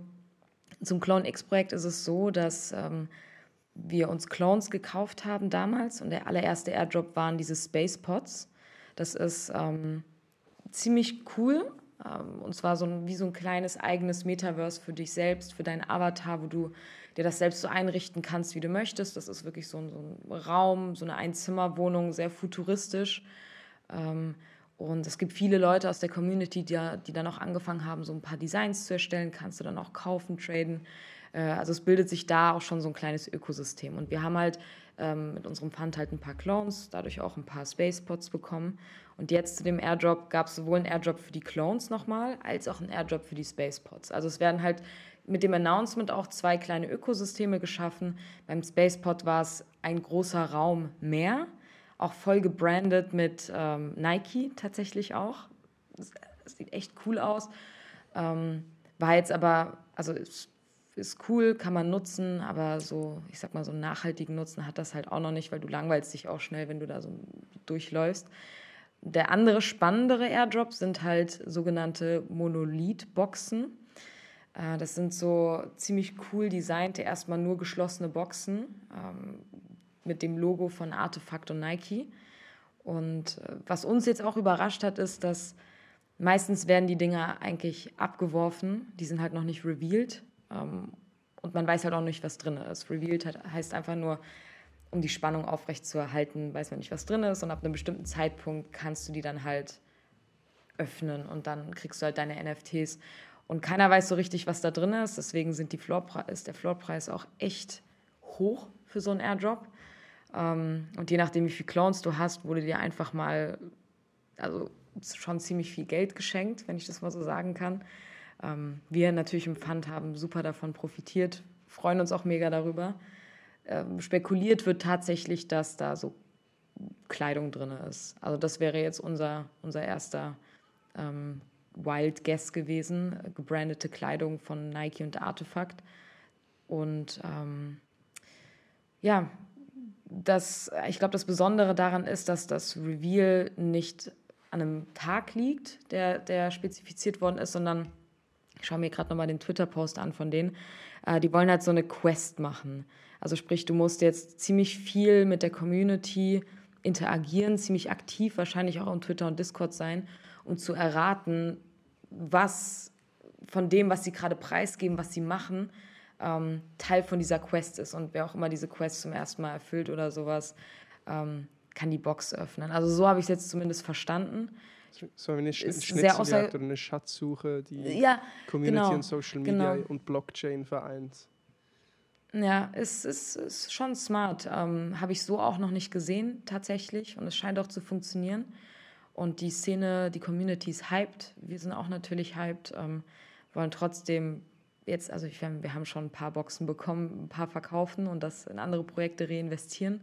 zum Clone X-Projekt ist es so, dass ähm, wir uns Clones gekauft haben damals und der allererste Airdrop waren diese Space Pods. Das ist ähm, ziemlich cool, ähm, und zwar so ein, wie so ein kleines eigenes Metaverse für dich selbst, für deinen Avatar, wo du dir das selbst so einrichten kannst, wie du möchtest. Das ist wirklich so ein, so ein Raum, so eine Einzimmerwohnung, sehr futuristisch. Ähm, und es gibt viele Leute aus der Community, die, die dann auch angefangen haben, so ein paar Designs zu erstellen. Kannst du dann auch kaufen, traden. Äh, also es bildet sich da auch schon so ein kleines Ökosystem. Und wir haben halt ähm, mit unserem Fund halt ein paar Clones, dadurch auch ein paar Spacepods bekommen. Und jetzt zu dem Airdrop gab es sowohl einen Airdrop für die Clones nochmal, als auch einen Airdrop für die Spacepods. Also es werden halt mit dem Announcement auch zwei kleine Ökosysteme geschaffen. Beim Spacepod war es ein großer Raum mehr, auch voll gebrandet mit ähm, Nike tatsächlich auch. Das, sieht echt cool aus. Ähm, war jetzt aber, also ist, ist cool, kann man nutzen, aber so, ich sag mal, so einen nachhaltigen Nutzen hat das halt auch noch nicht, weil du langweilst dich auch schnell, wenn du da so durchläufst. Der andere spannendere Airdrop sind halt sogenannte Monolith-Boxen. Äh, das sind so ziemlich cool designte, erstmal nur geschlossene Boxen ähm, mit dem Logo von Artefakt und Nike. Und äh, was uns jetzt auch überrascht hat, ist, dass meistens werden die Dinger eigentlich abgeworfen. Die sind halt noch nicht revealed. Ähm, und man weiß halt auch nicht, was drin ist. Revealed heißt einfach nur, um die Spannung aufrechtzuerhalten, weiß man nicht, was drin ist. Und ab einem bestimmten Zeitpunkt kannst du die dann halt öffnen und dann kriegst du halt deine NFTs. Und keiner weiß so richtig, was da drin ist. Deswegen sind die ist der Floorpreis auch echt hoch für so einen Airdrop. Ähm, und je nachdem, wie viele Clones du hast, wurde dir einfach mal, also schon ziemlich viel Geld geschenkt, wenn ich das mal so sagen kann. Ähm, wir natürlich im Fund haben super davon profitiert, freuen uns auch mega darüber ähm, spekuliert wird tatsächlich, dass da so Kleidung drin ist. Also das wäre jetzt unser, unser erster ähm, Wild Guess gewesen, gebrandete Kleidung von Nike und Artefakt. Und ähm, ja, das, ich glaube, das Besondere daran ist, dass das Reveal nicht an einem Tag liegt, der, der spezifiziert worden ist, sondern ich schaue mir gerade nochmal den Twitter-Post an von denen, äh, die wollen halt so eine Quest machen. Also sprich, du musst jetzt ziemlich viel mit der Community interagieren, ziemlich aktiv wahrscheinlich auch auf Twitter und Discord sein, um zu erraten, was von dem, was sie gerade preisgeben, was sie machen, ähm, Teil von dieser Quest ist. Und wer auch immer diese Quest zum ersten Mal erfüllt oder sowas, ähm, kann die Box öffnen. Also so habe ich es jetzt zumindest verstanden. So eine Sch Schnitzeljagd oder eine Schatzsuche, die ja, Community genau, und Social Media genau. und Blockchain vereint. Ja, es ist, ist schon smart. Ähm, Habe ich so auch noch nicht gesehen, tatsächlich. Und es scheint auch zu funktionieren. Und die Szene, die Community ist hyped. Wir sind auch natürlich hyped. Ähm, wollen trotzdem jetzt, also ich, wir haben schon ein paar Boxen bekommen, ein paar verkaufen und das in andere Projekte reinvestieren.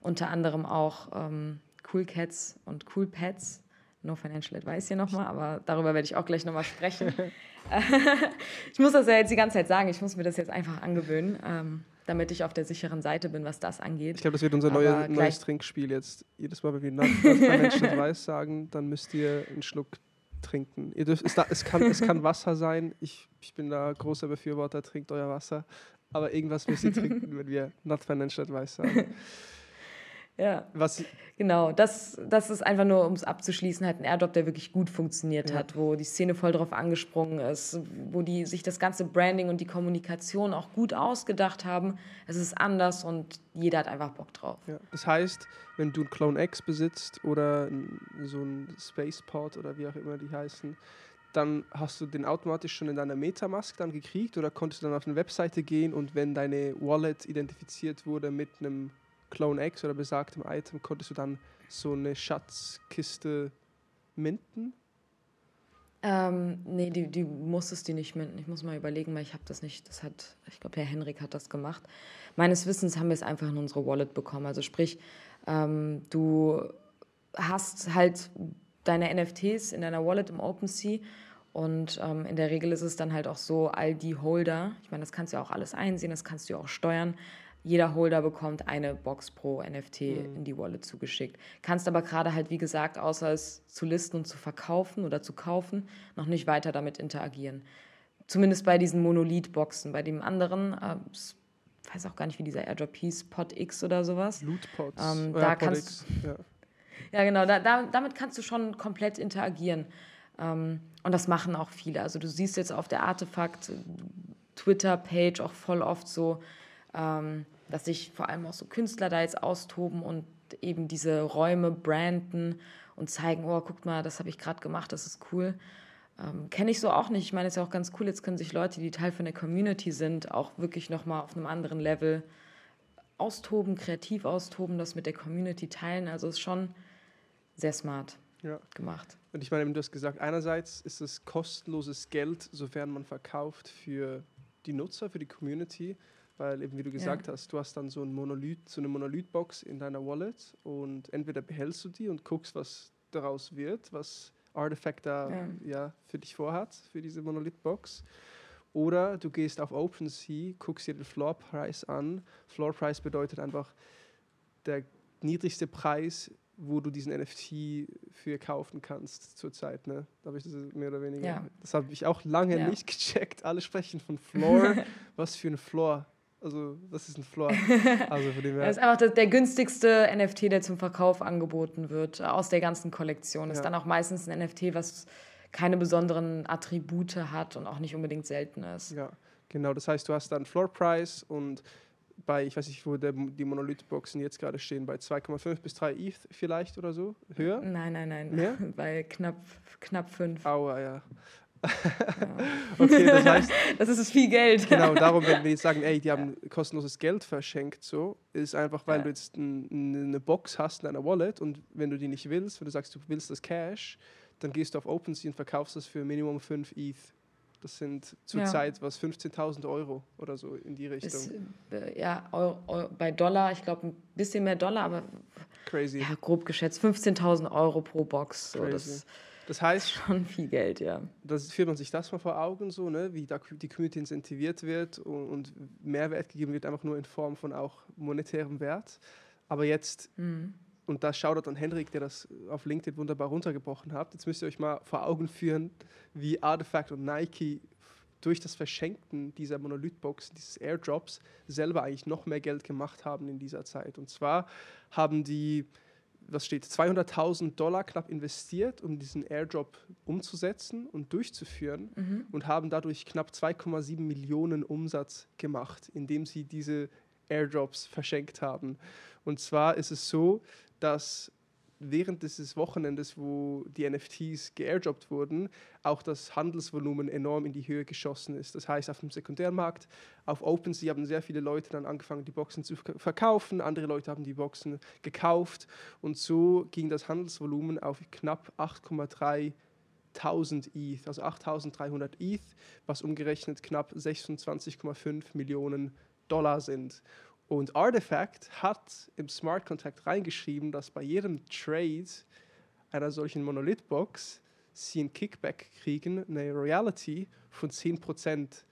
Unter anderem auch ähm, Cool Cats und Cool Pets. No Financial Advice hier nochmal, aber darüber werde ich auch gleich nochmal sprechen. ich muss das ja jetzt die ganze Zeit sagen, ich muss mir das jetzt einfach angewöhnen, ähm, damit ich auf der sicheren Seite bin, was das angeht. Ich glaube, das wird unser neue, neues Trinkspiel jetzt. Jedes Mal, wenn wir Not Financial Advice sagen, dann müsst ihr einen Schluck trinken. Ihr dürft, es, da, es, kann, es kann Wasser sein. Ich, ich bin da großer Befürworter, trinkt euer Wasser. Aber irgendwas müsst ihr trinken, wenn wir Not Financial Advice sagen. Ja. Was genau, das, das ist einfach nur, um es abzuschließen, halt ein Airdrop, der wirklich gut funktioniert ja. hat, wo die Szene voll drauf angesprungen ist, wo die sich das ganze Branding und die Kommunikation auch gut ausgedacht haben. Es ist anders und jeder hat einfach Bock drauf. Ja. Das heißt, wenn du ein Clone X besitzt oder so ein Spaceport oder wie auch immer die heißen, dann hast du den automatisch schon in deiner Metamask dann gekriegt oder konntest du dann auf eine Webseite gehen und wenn deine Wallet identifiziert wurde mit einem Clone X oder besagtem Item konntest du dann so eine Schatzkiste minten? Ähm, nee, die, die musstest die nicht minten. Ich muss mal überlegen, weil ich habe das nicht, das hat, ich glaube, Herr Henrik hat das gemacht. Meines Wissens haben wir es einfach in unsere Wallet bekommen. Also sprich, ähm, du hast halt deine NFTs in deiner Wallet im OpenSea und ähm, in der Regel ist es dann halt auch so, all die Holder, ich meine, das kannst du ja auch alles einsehen, das kannst du ja auch steuern, jeder Holder bekommt eine Box pro NFT mhm. in die Wallet zugeschickt. Kannst aber gerade halt, wie gesagt, außer es zu listen und zu verkaufen oder zu kaufen, noch nicht weiter damit interagieren. Zumindest bei diesen Monolith-Boxen. Bei dem anderen, äh, ich weiß auch gar nicht, wie dieser Airdrop hieß, Pod X oder sowas. Lootpods. Ähm, da kannst, ja. ja, genau, da, da, damit kannst du schon komplett interagieren. Ähm, und das machen auch viele. Also du siehst jetzt auf der Artefakt Twitter-Page auch voll oft so, ähm, dass sich vor allem auch so Künstler da jetzt austoben und eben diese Räume branden und zeigen, oh, guck mal, das habe ich gerade gemacht, das ist cool. Ähm, Kenne ich so auch nicht. Ich meine, es ist ja auch ganz cool, jetzt können sich Leute, die Teil von der Community sind, auch wirklich nochmal auf einem anderen Level austoben, kreativ austoben, das mit der Community teilen. Also ist schon sehr smart ja. gemacht. Und ich meine, du hast gesagt, einerseits ist es kostenloses Geld, sofern man verkauft für die Nutzer, für die Community. Weil eben wie du gesagt ja. hast, du hast dann so ein Monolith, so eine Monolith-Box in deiner Wallet und entweder behältst du die und guckst, was daraus wird, was Artifact da ja. ja für dich vorhat, für diese Monolith-Box. Oder du gehst auf OpenSea, guckst dir den Floor-Preis an. Floor-Preis bedeutet einfach der niedrigste Preis, wo du diesen NFT für kaufen kannst zurzeit. Ne? Da habe ich das mehr oder weniger. Ja. Das habe ich auch lange ja. nicht gecheckt. Alle sprechen von Floor. Was für ein Floor? Also, das ist ein Floor. Also für den das ist einfach der, der, günstigste NFT, der zum Verkauf angeboten wird, aus der ganzen Kollektion. Ja. Ist dann auch meistens ein NFT, was keine besonderen Attribute hat und auch nicht unbedingt selten ist. Ja, genau. Das heißt, du hast dann Floor Price und bei, ich weiß nicht, wo der, die Monolith-Boxen jetzt gerade stehen, bei 2,5 bis 3 ETH vielleicht oder so? Höher? Nein, nein, nein. Mehr? Bei knapp, knapp 5. Aua, ja. okay, das heißt. Das ist viel Geld. Genau, darum, wenn wir jetzt sagen, ey, die haben kostenloses Geld verschenkt, so, ist einfach, weil ja. du jetzt ein, eine Box hast in deiner Wallet und wenn du die nicht willst, wenn du sagst, du willst das Cash, dann gehst du auf OpenSea und verkaufst das für Minimum 5 ETH. Das sind zurzeit ja. was 15.000 Euro oder so in die Richtung. Ist, äh, ja, Euro, Euro, bei Dollar, ich glaube ein bisschen mehr Dollar, aber Crazy. Ja, grob geschätzt 15.000 Euro pro Box. So, das, das heißt. Schon viel Geld, ja. Das führt man sich das mal vor Augen, so, ne? wie da die Community incentiviert wird und, und Mehrwert gegeben wird, einfach nur in Form von auch monetärem Wert. Aber jetzt, mhm. und da schaut an Henrik, der das auf LinkedIn wunderbar runtergebrochen hat, jetzt müsst ihr euch mal vor Augen führen, wie Artifact und Nike durch das Verschenken dieser Monolithboxen, dieses Airdrops, selber eigentlich noch mehr Geld gemacht haben in dieser Zeit. Und zwar haben die, was steht, 200.000 Dollar knapp investiert, um diesen Airdrop umzusetzen und durchzuführen mhm. und haben dadurch knapp 2,7 Millionen Umsatz gemacht, indem sie diese Airdrops verschenkt haben. Und zwar ist es so, dass während dieses Wochenendes, wo die NFTs geairdroppt wurden, auch das Handelsvolumen enorm in die Höhe geschossen ist. Das heißt, auf dem Sekundärmarkt, auf OpenSea haben sehr viele Leute dann angefangen, die Boxen zu verkaufen, andere Leute haben die Boxen gekauft und so ging das Handelsvolumen auf knapp 8,3 1000 ETH, also 8300 ETH, was umgerechnet knapp 26,5 Millionen Dollar sind. Und Artifact hat im Smart Contract reingeschrieben, dass bei jedem Trade einer solchen Monolith-Box sie ein Kickback kriegen, eine Royalty von 10%.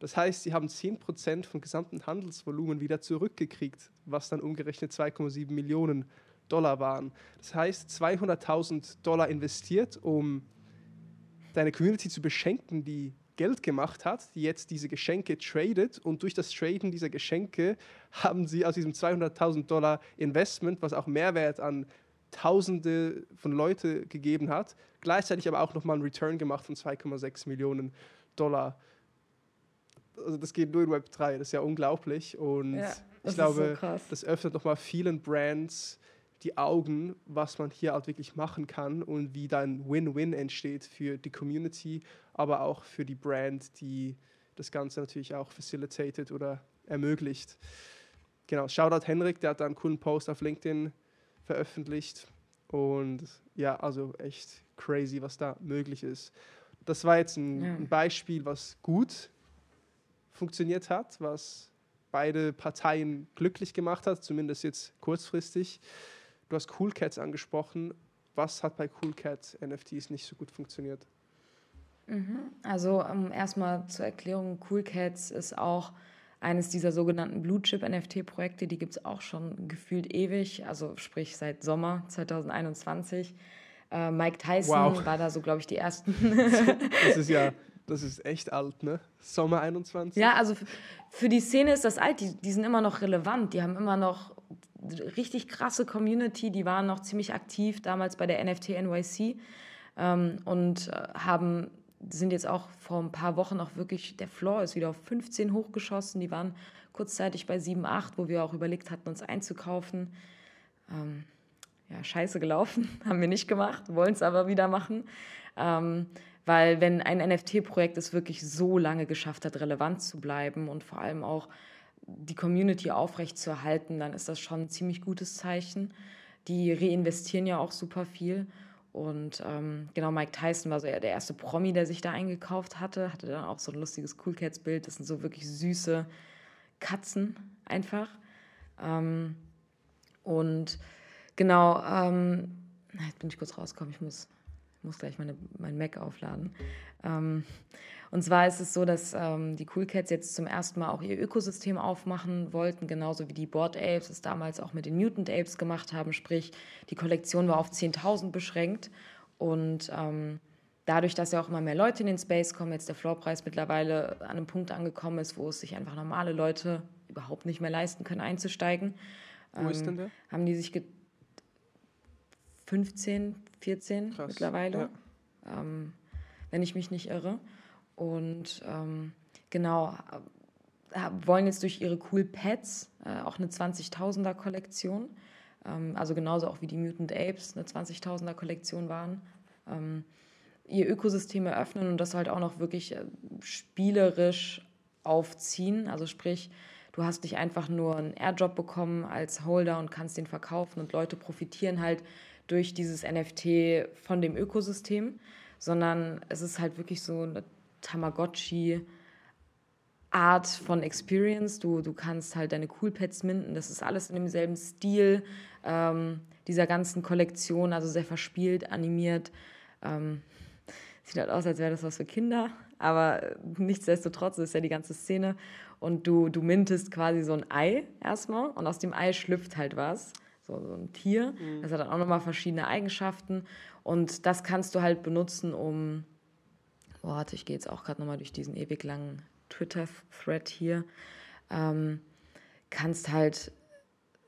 Das heißt, sie haben 10% vom gesamten Handelsvolumen wieder zurückgekriegt, was dann umgerechnet 2,7 Millionen Dollar waren. Das heißt, 200.000 Dollar investiert, um deine Community zu beschenken, die Geld gemacht hat, die jetzt diese Geschenke tradet. Und durch das Traden dieser Geschenke haben sie aus diesem 200.000 Dollar Investment, was auch Mehrwert an Tausende von Leuten gegeben hat, gleichzeitig aber auch nochmal einen Return gemacht von 2,6 Millionen Dollar. Also das geht nur in Web 3, das ist ja unglaublich. Und ja, ich glaube, so das öffnet nochmal vielen Brands die Augen, was man hier halt wirklich machen kann und wie dann Win-Win entsteht für die Community, aber auch für die Brand, die das Ganze natürlich auch facilitated oder ermöglicht. Genau, Shoutout Henrik, der hat da einen coolen Post auf LinkedIn veröffentlicht und ja, also echt crazy, was da möglich ist. Das war jetzt ein, ja. ein Beispiel, was gut funktioniert hat, was beide Parteien glücklich gemacht hat, zumindest jetzt kurzfristig. Du hast Cool Cats angesprochen. Was hat bei Cool Cats NFTs nicht so gut funktioniert? Mhm. Also um, erstmal zur Erklärung, Cool Cats ist auch eines dieser sogenannten Blue Chip NFT-Projekte, die gibt es auch schon gefühlt ewig, also sprich seit Sommer 2021. Äh, Mike Tyson wow. war da so, glaube ich, die ersten. das ist ja, das ist echt alt, ne? Sommer 21. Ja, also für die Szene ist das alt, die, die sind immer noch relevant, die haben immer noch richtig krasse Community, die waren noch ziemlich aktiv damals bei der NFT NYC ähm, und äh, haben sind jetzt auch vor ein paar Wochen auch wirklich, der Floor ist wieder auf 15 hochgeschossen. Die waren kurzzeitig bei 7, 8, wo wir auch überlegt hatten, uns einzukaufen. Ähm, ja, scheiße gelaufen, haben wir nicht gemacht, wollen es aber wieder machen. Ähm, weil wenn ein NFT-Projekt es wirklich so lange geschafft hat, relevant zu bleiben und vor allem auch die Community aufrechtzuerhalten, dann ist das schon ein ziemlich gutes Zeichen. Die reinvestieren ja auch super viel. Und ähm, genau, Mike Tyson war so der erste Promi, der sich da eingekauft hatte. Hatte dann auch so ein lustiges Cool Cats-Bild. Das sind so wirklich süße Katzen einfach. Ähm, und genau, ähm, jetzt bin ich kurz rausgekommen. Ich muss, muss gleich meine, mein Mac aufladen. Und zwar ist es so, dass ähm, die Cool Cats jetzt zum ersten Mal auch ihr Ökosystem aufmachen wollten, genauso wie die Board Apes es damals auch mit den Mutant Apes gemacht haben. Sprich, die Kollektion war auf 10.000 beschränkt. Und ähm, dadurch, dass ja auch immer mehr Leute in den Space kommen, jetzt der Floorpreis mittlerweile an einem Punkt angekommen ist, wo es sich einfach normale Leute überhaupt nicht mehr leisten können, einzusteigen. Wo ähm, ist denn der? Haben die sich 15, 14 Krass. mittlerweile, ja. ähm, wenn ich mich nicht irre. Und ähm, genau, äh, wollen jetzt durch ihre Cool Pets äh, auch eine 20.000er Kollektion, ähm, also genauso auch wie die Mutant Apes eine 20.000er Kollektion waren, ähm, ihr Ökosystem eröffnen und das halt auch noch wirklich äh, spielerisch aufziehen. Also sprich, du hast nicht einfach nur einen Airdrop bekommen als Holder und kannst den verkaufen und Leute profitieren halt durch dieses NFT von dem Ökosystem, sondern es ist halt wirklich so eine Tamagotchi Art von Experience. Du, du kannst halt deine Coolpads minden. Das ist alles in demselben Stil ähm, dieser ganzen Kollektion, also sehr verspielt, animiert. Ähm, sieht halt aus, als wäre das was für Kinder, aber nichtsdestotrotz ist ja die ganze Szene. Und du, du mintest quasi so ein Ei erstmal und aus dem Ei schlüpft halt was. So, so ein Tier. Mhm. Das hat dann auch nochmal verschiedene Eigenschaften. Und das kannst du halt benutzen, um oh, warte, ich gehe jetzt auch gerade nochmal durch diesen ewig langen Twitter-Thread hier, ähm, kannst halt,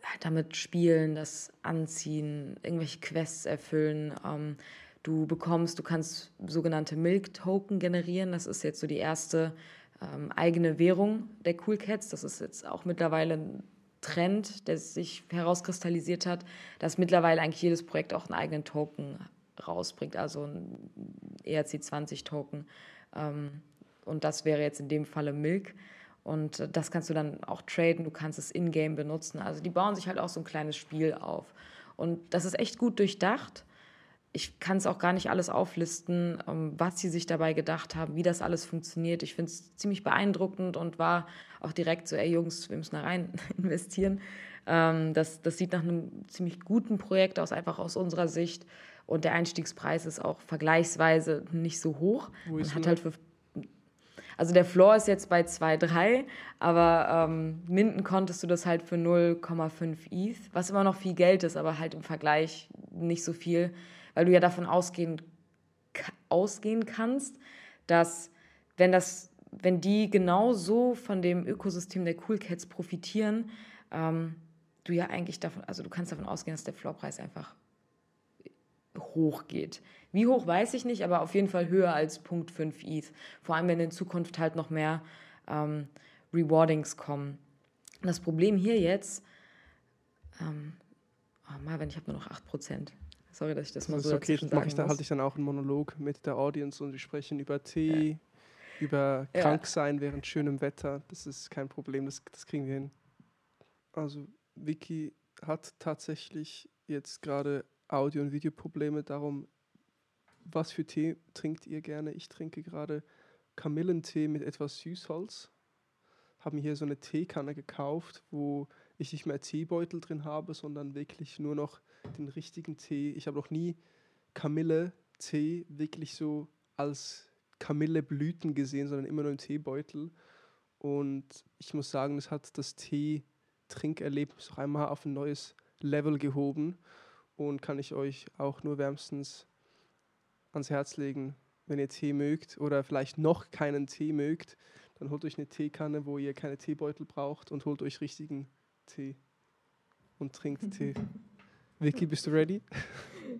halt damit spielen, das anziehen, irgendwelche Quests erfüllen. Ähm, du bekommst, du kannst sogenannte Milk-Token generieren. Das ist jetzt so die erste ähm, eigene Währung der Cool Cats. Das ist jetzt auch mittlerweile ein Trend, der sich herauskristallisiert hat, dass mittlerweile eigentlich jedes Projekt auch einen eigenen Token rausbringt, also ein ERC20-Token. Ähm, und das wäre jetzt in dem Falle Milk. Und das kannst du dann auch traden, du kannst es in-game benutzen. Also die bauen sich halt auch so ein kleines Spiel auf. Und das ist echt gut durchdacht. Ich kann es auch gar nicht alles auflisten, ähm, was sie sich dabei gedacht haben, wie das alles funktioniert. Ich finde es ziemlich beeindruckend und war auch direkt so, ey Jungs, wir müssen da rein investieren. Ähm, das, das sieht nach einem ziemlich guten Projekt aus, einfach aus unserer Sicht. Und der Einstiegspreis ist auch vergleichsweise nicht so hoch. Man hat halt für also der Floor ist jetzt bei 2,3, aber ähm, minden konntest du das halt für 0,5 ETH, was immer noch viel Geld ist, aber halt im Vergleich nicht so viel, weil du ja davon ausgehen, ausgehen kannst, dass wenn das wenn die genauso von dem Ökosystem der Cool Cats profitieren, ähm, du ja eigentlich davon, also du kannst davon ausgehen, dass der Floorpreis einfach hoch geht. Wie hoch weiß ich nicht, aber auf jeden Fall höher als Punkt 5 ETH. Vor allem, wenn in Zukunft halt noch mehr ähm, Rewardings kommen. Das Problem hier jetzt, ähm, oh Marvin, ich habe nur noch 8%. Sorry, dass ich das, das mal so ist okay, mache ich da halte ich dann auch einen Monolog mit der Audience und wir sprechen über Tee, ja. über ja. krank sein während schönem Wetter. Das ist kein Problem, das, das kriegen wir hin. Also Vicky hat tatsächlich jetzt gerade Audio- und Videoprobleme. Darum, was für Tee trinkt ihr gerne? Ich trinke gerade Kamillentee mit etwas Süßholz. Habe mir hier so eine Teekanne gekauft, wo ich nicht mehr Teebeutel drin habe, sondern wirklich nur noch den richtigen Tee. Ich habe noch nie Kamille-Tee wirklich so als Kamilleblüten gesehen, sondern immer nur im Teebeutel. Und ich muss sagen, es hat das Tee-Trinkerlebnis auch einmal auf ein neues Level gehoben und kann ich euch auch nur wärmstens ans Herz legen, wenn ihr Tee mögt oder vielleicht noch keinen Tee mögt, dann holt euch eine Teekanne, wo ihr keine Teebeutel braucht und holt euch richtigen Tee und trinkt Tee. Vicky, bist du ready?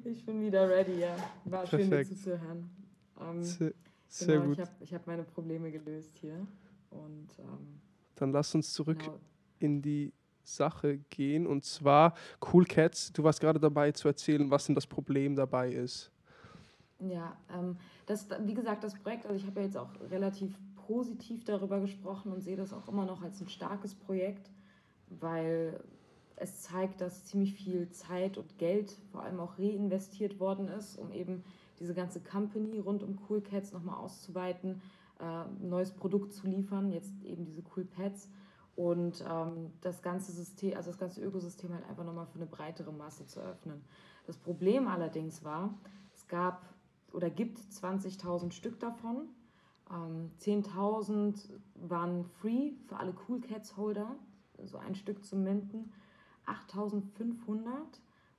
Ich bin wieder ready, ja. War Perfekt. schön, dir zuzuhören. Ähm, sehr, sehr genau, gut. Ich habe hab meine Probleme gelöst hier. Und, ähm, dann lass uns zurück genau. in die Sache gehen. Und zwar Cool Cats, du warst gerade dabei zu erzählen, was denn das Problem dabei ist. Ja, ähm, das, wie gesagt, das Projekt, also ich habe ja jetzt auch relativ positiv darüber gesprochen und sehe das auch immer noch als ein starkes Projekt, weil es zeigt, dass ziemlich viel Zeit und Geld vor allem auch reinvestiert worden ist, um eben diese ganze Company rund um Cool Cats nochmal auszuweiten, äh, neues Produkt zu liefern, jetzt eben diese Cool Pets und ähm, das ganze System, also das ganze Ökosystem halt einfach nochmal für eine breitere Masse zu öffnen. Das Problem allerdings war, es gab oder gibt 20.000 Stück davon. Ähm, 10.000 waren free für alle Cool Cats Holder, so ein Stück zum Minden. 8.500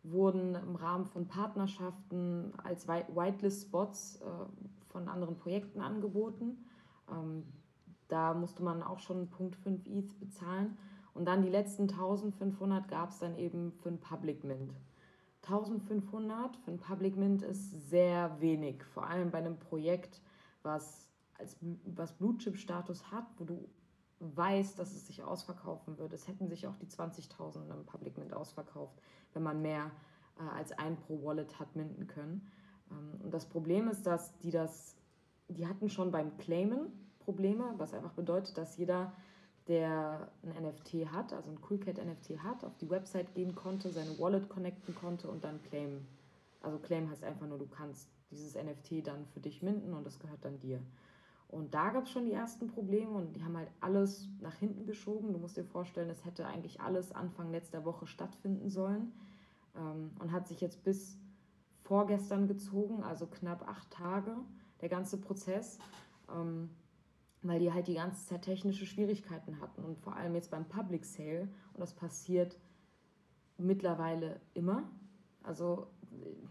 wurden im Rahmen von Partnerschaften als Whitelist-Spots äh, von anderen Projekten angeboten. Ähm, da musste man auch schon Punkt 5 ETH bezahlen. Und dann die letzten 1500 gab es dann eben für ein Public Mint. 1500 für ein Public Mint ist sehr wenig, vor allem bei einem Projekt, was, als, was Blue Chip Status hat, wo du weißt, dass es sich ausverkaufen wird. Es hätten sich auch die 20.000 im Public Mint ausverkauft, wenn man mehr äh, als ein pro Wallet hat minden können. Ähm, und das Problem ist, dass die das, die hatten schon beim Claimen Probleme, was einfach bedeutet, dass jeder, der ein NFT hat, also ein CoolCat NFT hat, auf die Website gehen konnte, seine Wallet connecten konnte und dann claimen. Also claim heißt einfach nur, du kannst dieses NFT dann für dich minden und das gehört dann dir. Und da gab es schon die ersten Probleme und die haben halt alles nach hinten geschoben. Du musst dir vorstellen, es hätte eigentlich alles Anfang letzter Woche stattfinden sollen ähm, und hat sich jetzt bis vorgestern gezogen, also knapp acht Tage, der ganze Prozess. Ähm, weil die halt die ganze Zeit technische Schwierigkeiten hatten und vor allem jetzt beim Public Sale und das passiert mittlerweile immer. Also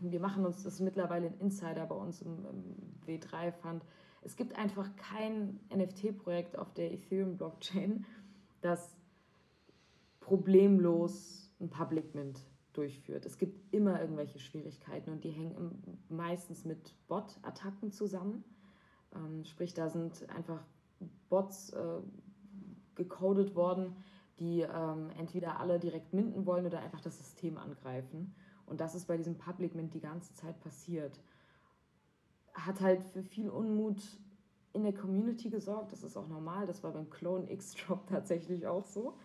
wir machen uns das mittlerweile ein Insider bei uns im, im W3 Fund. es gibt einfach kein NFT-Projekt auf der Ethereum-Blockchain, das problemlos ein Public Mint durchführt. Es gibt immer irgendwelche Schwierigkeiten und die hängen meistens mit Bot-Attacken zusammen. Ähm, sprich, da sind einfach Bots äh, gecodet worden, die ähm, entweder alle direkt minden wollen oder einfach das System angreifen. Und das ist bei diesem Public Mint die ganze Zeit passiert. Hat halt für viel Unmut in der Community gesorgt. Das ist auch normal. Das war beim Clone X-Drop tatsächlich auch so.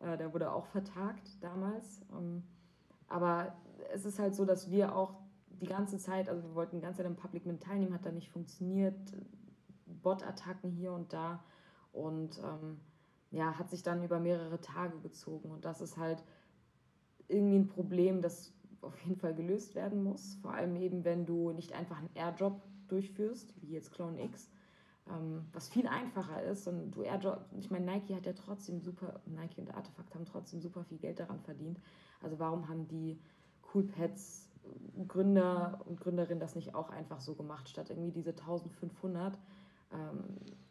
Äh, der wurde auch vertagt damals. Ähm, aber es ist halt so, dass wir auch die ganze Zeit, also wir wollten die ganze Zeit im Public Mint teilnehmen, hat da nicht funktioniert. Bot-Attacken hier und da. Und ähm, ja, hat sich dann über mehrere Tage gezogen. Und das ist halt irgendwie ein Problem, das auf jeden Fall gelöst werden muss. Vor allem eben, wenn du nicht einfach einen Airdrop durchführst, wie jetzt Clone X, ähm, was viel einfacher ist. Und du Airdrop, ich meine, Nike hat ja trotzdem super, Nike und Artefakt haben trotzdem super viel Geld daran verdient. Also warum haben die Coolpads Gründer und Gründerinnen das nicht auch einfach so gemacht, statt irgendwie diese 1500 ähm,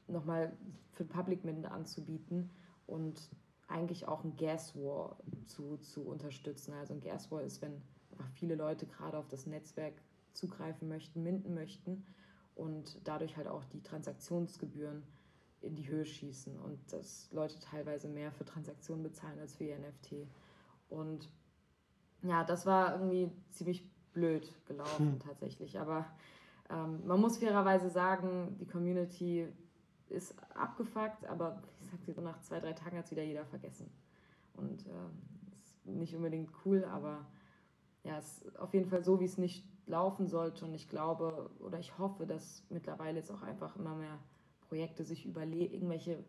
nochmal für Public Mint anzubieten und eigentlich auch ein Gas War zu, zu unterstützen. Also ein Gas War ist, wenn einfach viele Leute gerade auf das Netzwerk zugreifen möchten, minden möchten und dadurch halt auch die Transaktionsgebühren in die Höhe schießen und dass Leute teilweise mehr für Transaktionen bezahlen als für ihr NFT. Und ja, das war irgendwie ziemlich blöd gelaufen hm. tatsächlich. Aber ähm, man muss fairerweise sagen, die Community ist abgefuckt, aber ich sag dir so, nach zwei, drei Tagen hat es wieder jeder vergessen. Und äh, ist nicht unbedingt cool, aber ja, es ist auf jeden Fall so, wie es nicht laufen sollte. Und ich glaube oder ich hoffe, dass mittlerweile jetzt auch einfach immer mehr Projekte sich überlegen, irgendwelche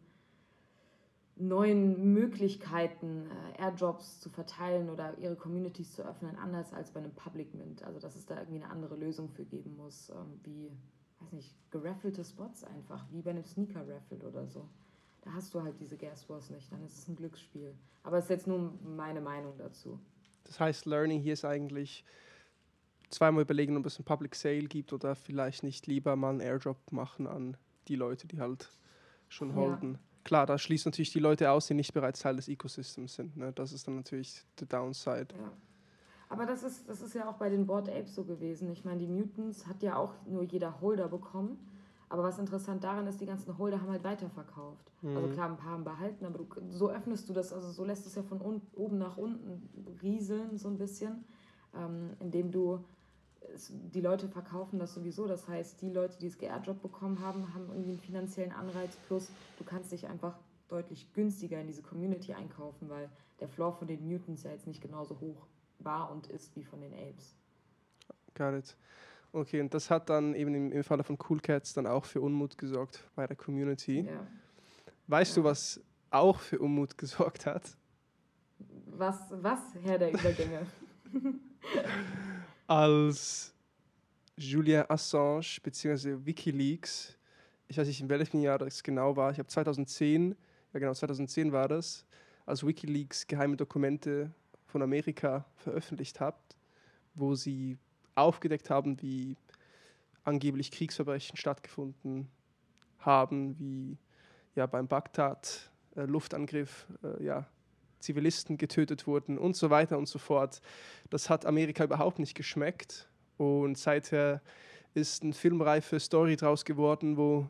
neuen Möglichkeiten, äh, Airdrops zu verteilen oder ihre Communities zu öffnen, anders als bei einem Public Mint. Also dass es da irgendwie eine andere Lösung für geben muss, ähm, wie, weiß nicht, geraffelte Spots einfach, wie bei einem Sneaker-Raffle oder so. Da hast du halt diese Gas Wars nicht, dann ist es ein Glücksspiel. Aber es ist jetzt nur meine Meinung dazu. Das heißt, Learning hier ist eigentlich zweimal überlegen, ob es ein Public Sale gibt oder vielleicht nicht lieber mal einen Airdrop machen an die Leute, die halt schon holden. Ja klar, da schließt natürlich die Leute aus, die nicht bereits Teil des Ecosystems sind. Ne? Das ist dann natürlich der Downside. Ja. Aber das ist, das ist ja auch bei den Board Apes so gewesen. Ich meine, die Mutants hat ja auch nur jeder Holder bekommen. Aber was interessant daran ist, die ganzen Holder haben halt weiterverkauft. Mhm. Also klar, ein paar haben behalten, aber du, so öffnest du das, also so lässt es ja von un, oben nach unten rieseln, so ein bisschen, ähm, indem du die Leute verkaufen das sowieso. Das heißt, die Leute, die es geairdrop bekommen haben, haben irgendwie einen finanziellen Anreiz. Plus, du kannst dich einfach deutlich günstiger in diese Community einkaufen, weil der Floor von den Mutants ja jetzt nicht genauso hoch war und ist wie von den Apes. Got it. Okay, und das hat dann eben im, im Falle von Cool Cats dann auch für Unmut gesorgt bei der Community. Ja. Weißt ja. du, was auch für Unmut gesorgt hat? Was, was, Herr der Übergänge? als Julian Assange bzw. Wikileaks, ich weiß nicht in welchem Jahr das genau war, ich habe 2010, ja genau 2010 war das, als Wikileaks geheime Dokumente von Amerika veröffentlicht hat, wo sie aufgedeckt haben, wie angeblich Kriegsverbrechen stattgefunden haben, wie ja beim Bagdad äh, Luftangriff äh, ja Zivilisten getötet wurden und so weiter und so fort. Das hat Amerika überhaupt nicht geschmeckt. Und seither ist eine filmreife Story draus geworden, wo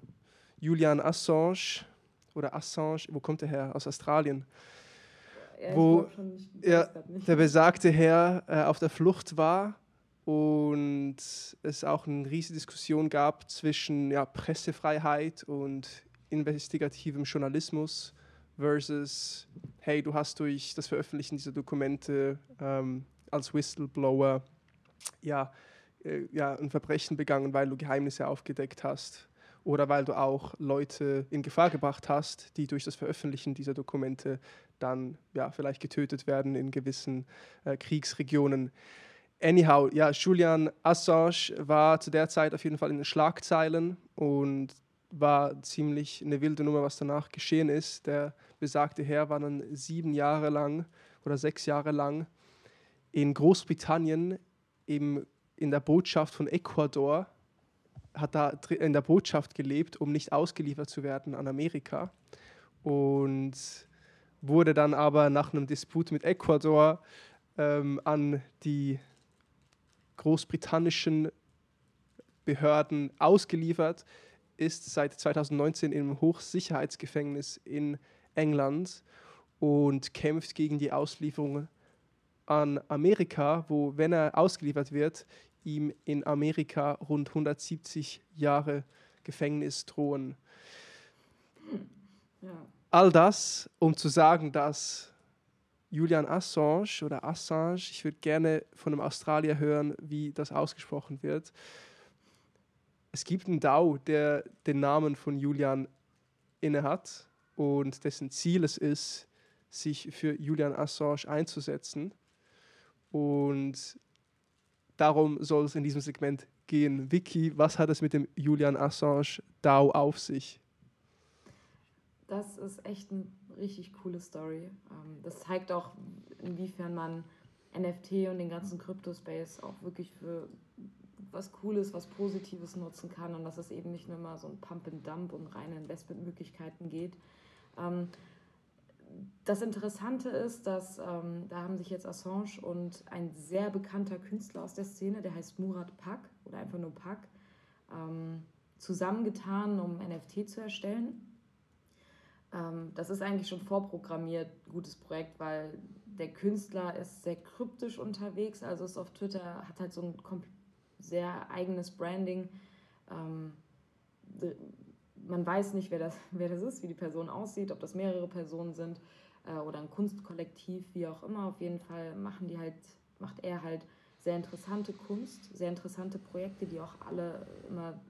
Julian Assange oder Assange, wo kommt er her? Aus Australien. Ja, wo schon, er, der besagte Herr äh, auf der Flucht war und es auch eine riesige Diskussion gab zwischen ja, Pressefreiheit und investigativem Journalismus versus, hey, du hast durch das Veröffentlichen dieser Dokumente ähm, als Whistleblower ja, äh, ja, ein Verbrechen begangen, weil du Geheimnisse aufgedeckt hast oder weil du auch Leute in Gefahr gebracht hast, die durch das Veröffentlichen dieser Dokumente dann ja, vielleicht getötet werden in gewissen äh, Kriegsregionen. Anyhow, ja, Julian Assange war zu der Zeit auf jeden Fall in den Schlagzeilen und war ziemlich eine wilde Nummer, was danach geschehen ist. Der besagte Herr war dann sieben Jahre lang oder sechs Jahre lang in Großbritannien im, in der Botschaft von Ecuador hat da in der Botschaft gelebt, um nicht ausgeliefert zu werden an Amerika. Und wurde dann aber nach einem Disput mit Ecuador ähm, an die großbritannischen Behörden ausgeliefert, ist seit 2019 im Hochsicherheitsgefängnis in England und kämpft gegen die Auslieferung an Amerika, wo, wenn er ausgeliefert wird, ihm in Amerika rund 170 Jahre Gefängnis drohen. Ja. All das, um zu sagen, dass Julian Assange oder Assange, ich würde gerne von einem Australier hören, wie das ausgesprochen wird. Es gibt einen DAO, der den Namen von Julian innehat und dessen Ziel es ist, sich für Julian Assange einzusetzen. Und darum soll es in diesem Segment gehen. Vicky, was hat es mit dem Julian Assange DAO auf sich? Das ist echt eine richtig coole Story. Ähm, das zeigt auch, inwiefern man NFT und den ganzen Crypto-Space auch wirklich für was Cooles, was Positives nutzen kann und dass es eben nicht nur immer so ein Pump and Dump und reine Investmentmöglichkeiten geht. Ähm, das Interessante ist, dass ähm, da haben sich jetzt Assange und ein sehr bekannter Künstler aus der Szene, der heißt Murat Pak oder einfach nur Pak, ähm, zusammengetan, um NFT zu erstellen. Ähm, das ist eigentlich schon vorprogrammiert, gutes Projekt, weil der Künstler ist sehr kryptisch unterwegs, also ist auf Twitter, hat halt so ein sehr eigenes Branding. Ähm, man weiß nicht, wer das, wer das ist, wie die Person aussieht, ob das mehrere Personen sind äh, oder ein Kunstkollektiv, wie auch immer. Auf jeden Fall machen die halt, macht er halt sehr interessante Kunst, sehr interessante Projekte, die auch alle immer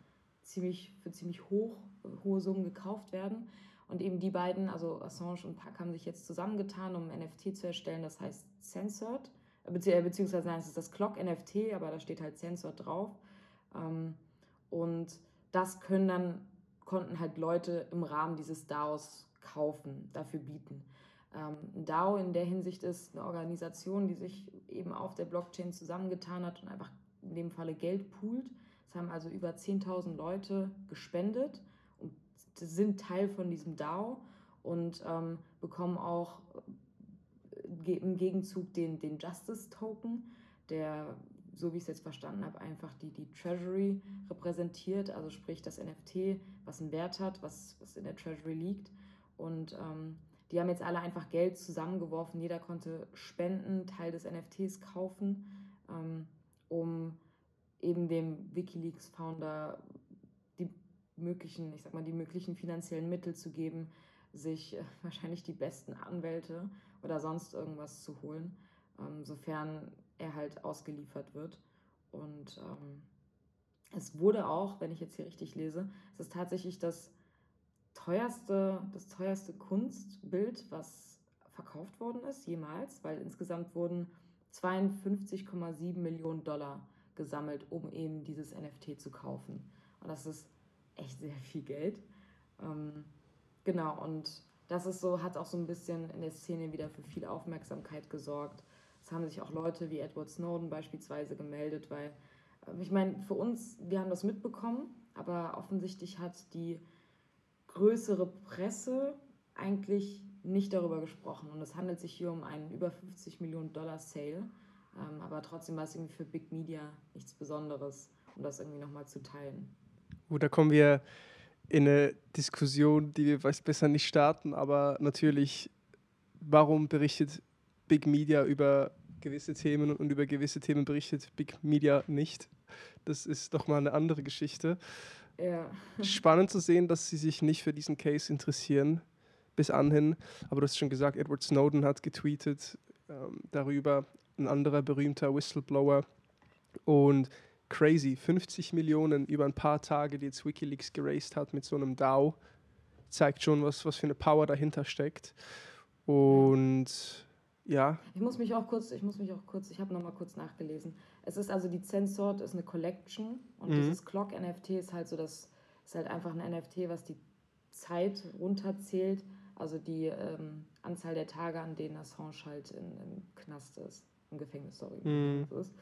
ziemlich für ziemlich hoch, hohe Summen gekauft werden. Und eben die beiden, also Assange und Pack, haben sich jetzt zusammengetan, um ein NFT zu erstellen, das heißt Censored, äh, beziehungsweise nein, es ist das Clock NFT, aber da steht halt Censored drauf. Ähm, und das können dann konnten halt Leute im Rahmen dieses DAOs kaufen, dafür bieten. Ähm, DAO in der Hinsicht ist eine Organisation, die sich eben auf der Blockchain zusammengetan hat und einfach in dem Falle Geld poolt. Es haben also über 10.000 Leute gespendet und sind Teil von diesem DAO und ähm, bekommen auch im Gegenzug den, den Justice Token, der so wie ich es jetzt verstanden habe, einfach die, die Treasury repräsentiert, also sprich das NFT, was einen Wert hat, was, was in der Treasury liegt. Und ähm, die haben jetzt alle einfach Geld zusammengeworfen. Jeder konnte spenden, Teil des NFTs kaufen, ähm, um eben dem Wikileaks-Founder die möglichen, ich sag mal, die möglichen finanziellen Mittel zu geben, sich äh, wahrscheinlich die besten Anwälte oder sonst irgendwas zu holen, ähm, sofern er halt ausgeliefert wird. Und ähm, es wurde auch, wenn ich jetzt hier richtig lese, es ist tatsächlich das teuerste, das teuerste Kunstbild, was verkauft worden ist, jemals, weil insgesamt wurden 52,7 Millionen Dollar gesammelt, um eben dieses NFT zu kaufen. Und das ist echt sehr viel Geld. Ähm, genau, und das ist so, hat auch so ein bisschen in der Szene wieder für viel Aufmerksamkeit gesorgt. Es haben sich auch Leute wie Edward Snowden beispielsweise gemeldet, weil äh, ich meine, für uns, wir haben das mitbekommen, aber offensichtlich hat die größere Presse eigentlich nicht darüber gesprochen. Und es handelt sich hier um einen über 50 Millionen Dollar Sale. Ähm, aber trotzdem war es irgendwie für Big Media nichts Besonderes, um das irgendwie nochmal zu teilen. Gut, da kommen wir in eine Diskussion, die wir besser nicht starten, aber natürlich, warum berichtet Big Media über gewisse Themen und über gewisse Themen berichtet Big Media nicht. Das ist doch mal eine andere Geschichte. Ja. Spannend zu sehen, dass sie sich nicht für diesen Case interessieren bis anhin. Aber du hast schon gesagt, Edward Snowden hat getweetet ähm, darüber, ein anderer berühmter Whistleblower. Und crazy, 50 Millionen über ein paar Tage, die jetzt Wikileaks geraced hat mit so einem DAO, zeigt schon, was, was für eine Power dahinter steckt. Und ja. Ich muss mich auch kurz, ich muss mich auch kurz, ich habe nochmal kurz nachgelesen. Es ist also die Censored ist eine Collection und mhm. dieses Clock NFT ist halt so das, ist halt einfach ein NFT, was die Zeit runterzählt, also die ähm, Anzahl der Tage, an denen Assange halt in, im Knast ist, im Gefängnis, sorry, mhm. ist.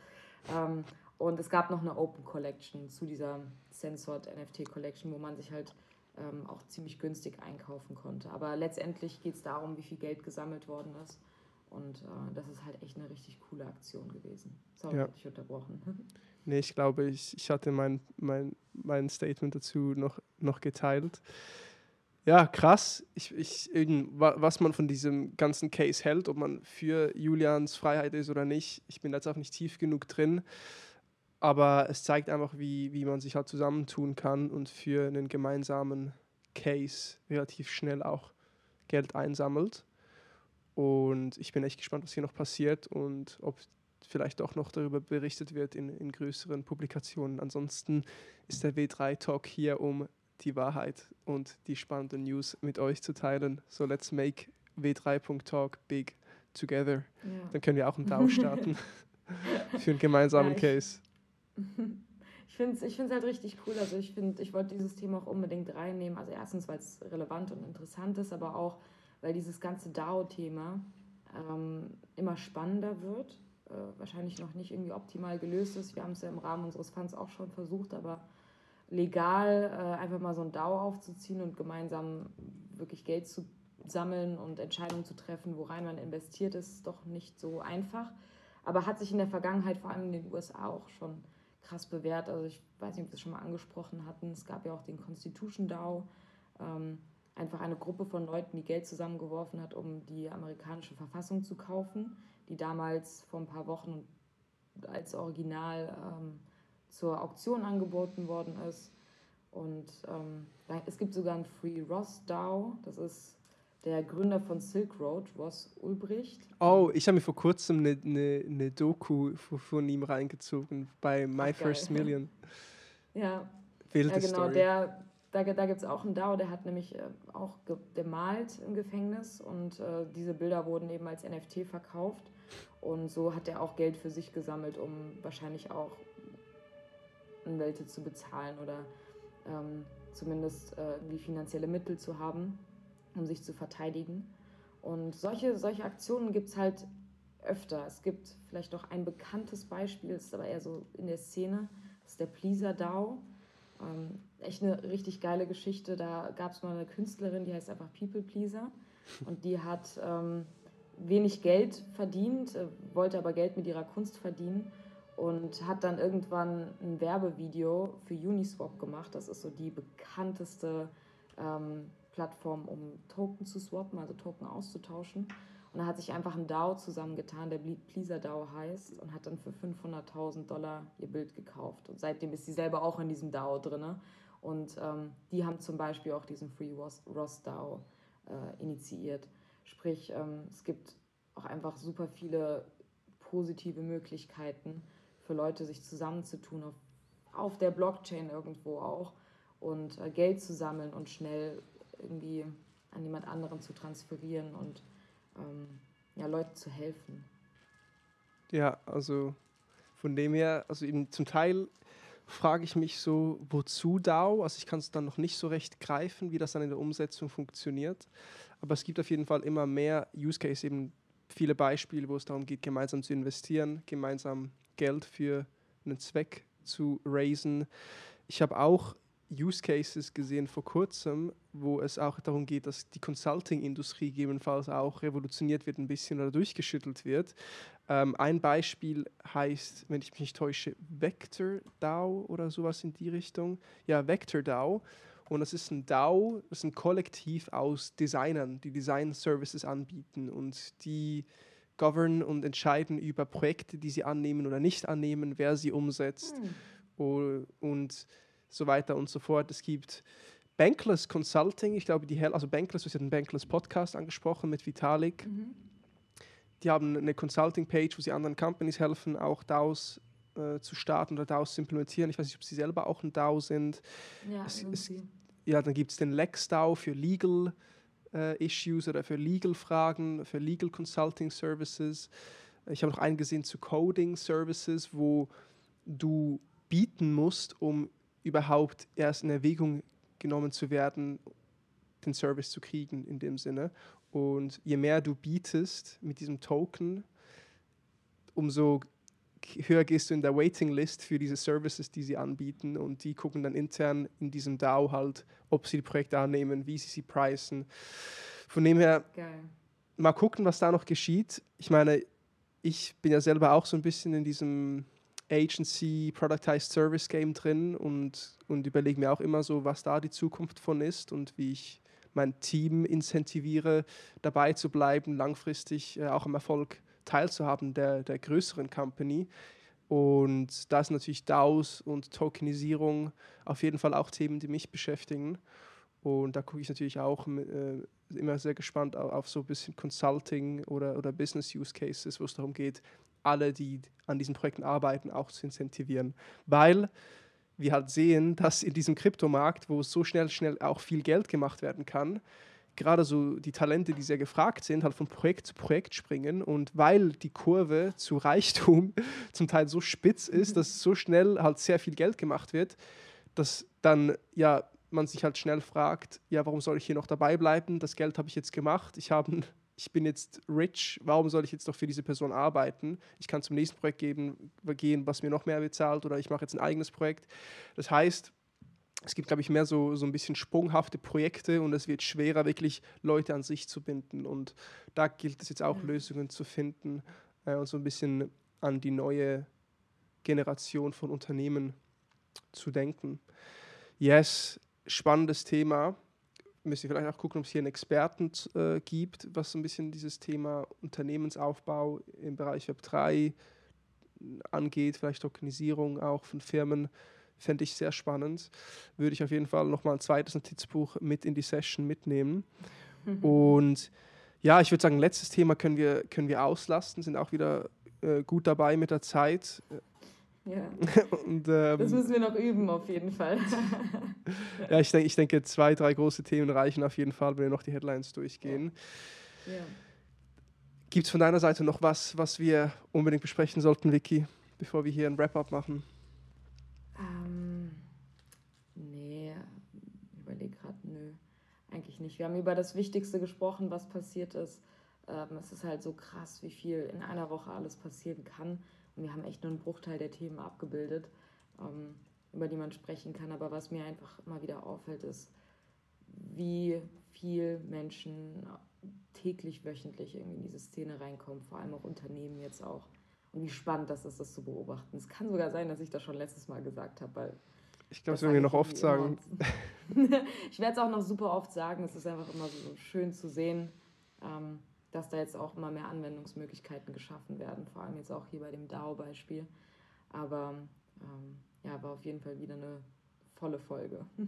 Ähm, Und es gab noch eine Open Collection zu dieser Censored NFT Collection, wo man sich halt ähm, auch ziemlich günstig einkaufen konnte. Aber letztendlich geht es darum, wie viel Geld gesammelt worden ist. Und äh, das ist halt echt eine richtig coole Aktion gewesen. Sorry, ja. ich unterbrochen. Nee, ich glaube, ich, ich hatte mein, mein, mein Statement dazu noch, noch geteilt. Ja, krass. Ich, ich, was man von diesem ganzen Case hält, ob man für Julians Freiheit ist oder nicht, ich bin jetzt auch nicht tief genug drin. Aber es zeigt einfach, wie, wie man sich halt zusammentun kann und für einen gemeinsamen Case relativ schnell auch Geld einsammelt. Und ich bin echt gespannt, was hier noch passiert und ob vielleicht auch noch darüber berichtet wird in, in größeren Publikationen. Ansonsten ist der W3-Talk hier, um die Wahrheit und die spannenden News mit euch zu teilen. So let's make W3.talk big together. Ja. Dann können wir auch einen DAO starten für einen gemeinsamen ja, Case. Ich finde es ich halt richtig cool. Also ich finde, ich wollte dieses Thema auch unbedingt reinnehmen. Also erstens, weil es relevant und interessant ist, aber auch, weil dieses ganze DAO-Thema ähm, immer spannender wird. Äh, wahrscheinlich noch nicht irgendwie optimal gelöst ist. Wir haben es ja im Rahmen unseres Funds auch schon versucht, aber legal äh, einfach mal so ein DAO aufzuziehen und gemeinsam wirklich Geld zu sammeln und Entscheidungen zu treffen, worein man investiert, ist doch nicht so einfach. Aber hat sich in der Vergangenheit vor allem in den USA auch schon krass bewährt. Also ich weiß nicht, ob wir es schon mal angesprochen hatten. Es gab ja auch den Constitution DAO. Ähm, einfach eine Gruppe von Leuten, die Geld zusammengeworfen hat, um die amerikanische Verfassung zu kaufen, die damals vor ein paar Wochen als Original ähm, zur Auktion angeboten worden ist. Und ähm, es gibt sogar ein Free Ross DAO, das ist der Gründer von Silk Road, Ross Ulbricht. Oh, ich habe mir vor kurzem eine, eine, eine Doku von ihm reingezogen bei My Ach, First Million. ja. Wilde ja, genau, Story. Der, da, da gibt es auch einen DAO, der hat nämlich äh, auch gemalt im Gefängnis und äh, diese Bilder wurden eben als NFT verkauft. Und so hat er auch Geld für sich gesammelt, um wahrscheinlich auch Anwälte zu bezahlen oder ähm, zumindest äh, irgendwie finanzielle Mittel zu haben, um sich zu verteidigen. Und solche, solche Aktionen gibt es halt öfter. Es gibt vielleicht auch ein bekanntes Beispiel, ist aber eher so in der Szene, das ist der Pleaser DAO. Ähm, echt eine richtig geile Geschichte. Da gab es mal eine Künstlerin, die heißt einfach People Pleaser. Und die hat ähm, wenig Geld verdient, äh, wollte aber Geld mit ihrer Kunst verdienen und hat dann irgendwann ein Werbevideo für Uniswap gemacht. Das ist so die bekannteste ähm, Plattform, um Token zu swappen, also Token auszutauschen. Und da hat sich einfach ein DAO zusammengetan, der Pleaser DAO heißt, und hat dann für 500.000 Dollar ihr Bild gekauft. Und seitdem ist sie selber auch in diesem DAO drin. Und ähm, die haben zum Beispiel auch diesen Free Ross, DAO äh, initiiert. Sprich, ähm, es gibt auch einfach super viele positive Möglichkeiten, für Leute, sich zusammenzutun, auf, auf der Blockchain irgendwo auch und äh, Geld zu sammeln und schnell irgendwie an jemand anderen zu transferieren und ähm, ja, Leuten zu helfen. Ja, also von dem her, also eben zum Teil frage ich mich so, wozu DAO? Also ich kann es dann noch nicht so recht greifen, wie das dann in der Umsetzung funktioniert. Aber es gibt auf jeden Fall immer mehr Use Case, eben viele Beispiele, wo es darum geht, gemeinsam zu investieren, gemeinsam Geld für einen Zweck zu raisen. Ich habe auch Use Cases gesehen vor kurzem, wo es auch darum geht, dass die Consulting-Industrie gegebenenfalls auch revolutioniert wird ein bisschen oder durchgeschüttelt wird. Ähm, ein Beispiel heißt, wenn ich mich nicht täusche, Vector DAO oder sowas in die Richtung. Ja, Vector DAO. Und das ist ein DAO, das ist ein Kollektiv aus Designern, die Design-Services anbieten und die govern und entscheiden über Projekte, die sie annehmen oder nicht annehmen, wer sie umsetzt mhm. und so weiter und so fort. Es gibt Bankless Consulting, ich glaube, die also Bankless, ist ja den Bankless Podcast angesprochen mit Vitalik. Mhm. Die haben eine Consulting-Page, wo sie anderen Companies helfen, auch DAOs äh, zu starten oder DAOs zu implementieren. Ich weiß nicht, ob sie selber auch ein DAO sind. Ja, es, es, ja dann gibt es den Lex DAO für Legal äh, Issues oder für Legal-Fragen, für Legal Consulting Services. Ich habe noch einen gesehen zu Coding Services, wo du bieten musst, um überhaupt erst in Erwägung genommen zu werden, den Service zu kriegen in dem Sinne. Und je mehr du bietest mit diesem Token, umso höher gehst du in der Waiting List für diese Services, die sie anbieten und die gucken dann intern in diesem DAO halt, ob sie die Projekte annehmen, wie sie sie preisen. Von dem her, Geil. mal gucken, was da noch geschieht. Ich meine, ich bin ja selber auch so ein bisschen in diesem Agency, Productized Service Game drin und, und überlege mir auch immer so, was da die Zukunft von ist und wie ich mein Team incentiviere, dabei zu bleiben, langfristig äh, auch am Erfolg teilzuhaben der, der größeren Company. Und da sind natürlich DAOs und Tokenisierung auf jeden Fall auch Themen, die mich beschäftigen. Und da gucke ich natürlich auch äh, immer sehr gespannt auf, auf, so ein bisschen Consulting oder, oder Business Use Cases, wo es darum geht, alle, die an diesen Projekten arbeiten, auch zu incentivieren. Weil wir halt sehen, dass in diesem Kryptomarkt, wo so schnell, schnell auch viel Geld gemacht werden kann, gerade so die Talente, die sehr gefragt sind, halt von Projekt zu Projekt springen. Und weil die Kurve zu Reichtum zum Teil so spitz ist, mhm. dass so schnell halt sehr viel Geld gemacht wird, dass dann ja man sich halt schnell fragt, ja, warum soll ich hier noch dabei bleiben? Das Geld habe ich jetzt gemacht. Ich habe ich bin jetzt rich, warum soll ich jetzt noch für diese Person arbeiten? Ich kann zum nächsten Projekt geben, gehen, was mir noch mehr bezahlt oder ich mache jetzt ein eigenes Projekt. Das heißt, es gibt, glaube ich, mehr so, so ein bisschen sprunghafte Projekte und es wird schwerer, wirklich Leute an sich zu binden. Und da gilt es jetzt auch, mhm. Lösungen zu finden äh, und so ein bisschen an die neue Generation von Unternehmen zu denken. Yes, spannendes Thema müsste vielleicht auch gucken, ob es hier einen Experten äh, gibt, was so ein bisschen dieses Thema Unternehmensaufbau im Bereich Web 3 angeht, vielleicht Organisierung auch von Firmen. Fände ich sehr spannend. Würde ich auf jeden Fall nochmal ein zweites Notizbuch mit in die Session mitnehmen. Mhm. Und ja, ich würde sagen, letztes Thema können wir, können wir auslasten, sind auch wieder äh, gut dabei mit der Zeit. Ja. Und, ähm, das müssen wir noch üben, auf jeden Fall. ja, ich, denk, ich denke, zwei, drei große Themen reichen auf jeden Fall, wenn wir noch die Headlines durchgehen. Ja. Gibt es von deiner Seite noch was, was wir unbedingt besprechen sollten, Vicky, bevor wir hier ein Wrap-up machen? Ähm, nee, ich überlege gerade, nö, eigentlich nicht. Wir haben über das Wichtigste gesprochen, was passiert ist. Ähm, es ist halt so krass, wie viel in einer Woche alles passieren kann. Und wir haben echt nur einen Bruchteil der Themen abgebildet, ähm, über die man sprechen kann. Aber was mir einfach immer wieder auffällt, ist, wie viel Menschen täglich, wöchentlich irgendwie in diese Szene reinkommen, vor allem auch Unternehmen jetzt auch. Und wie spannend das ist, das zu beobachten. Es kann sogar sein, dass ich das schon letztes Mal gesagt habe, weil. Ich glaube, das werden wir noch oft sagen. ich werde es auch noch super oft sagen. Es ist einfach immer so schön zu sehen, ähm, dass da jetzt auch immer mehr Anwendungsmöglichkeiten geschaffen werden, vor allem jetzt auch hier bei dem DAO-Beispiel. Aber ähm, ja, war auf jeden Fall wieder eine volle Folge.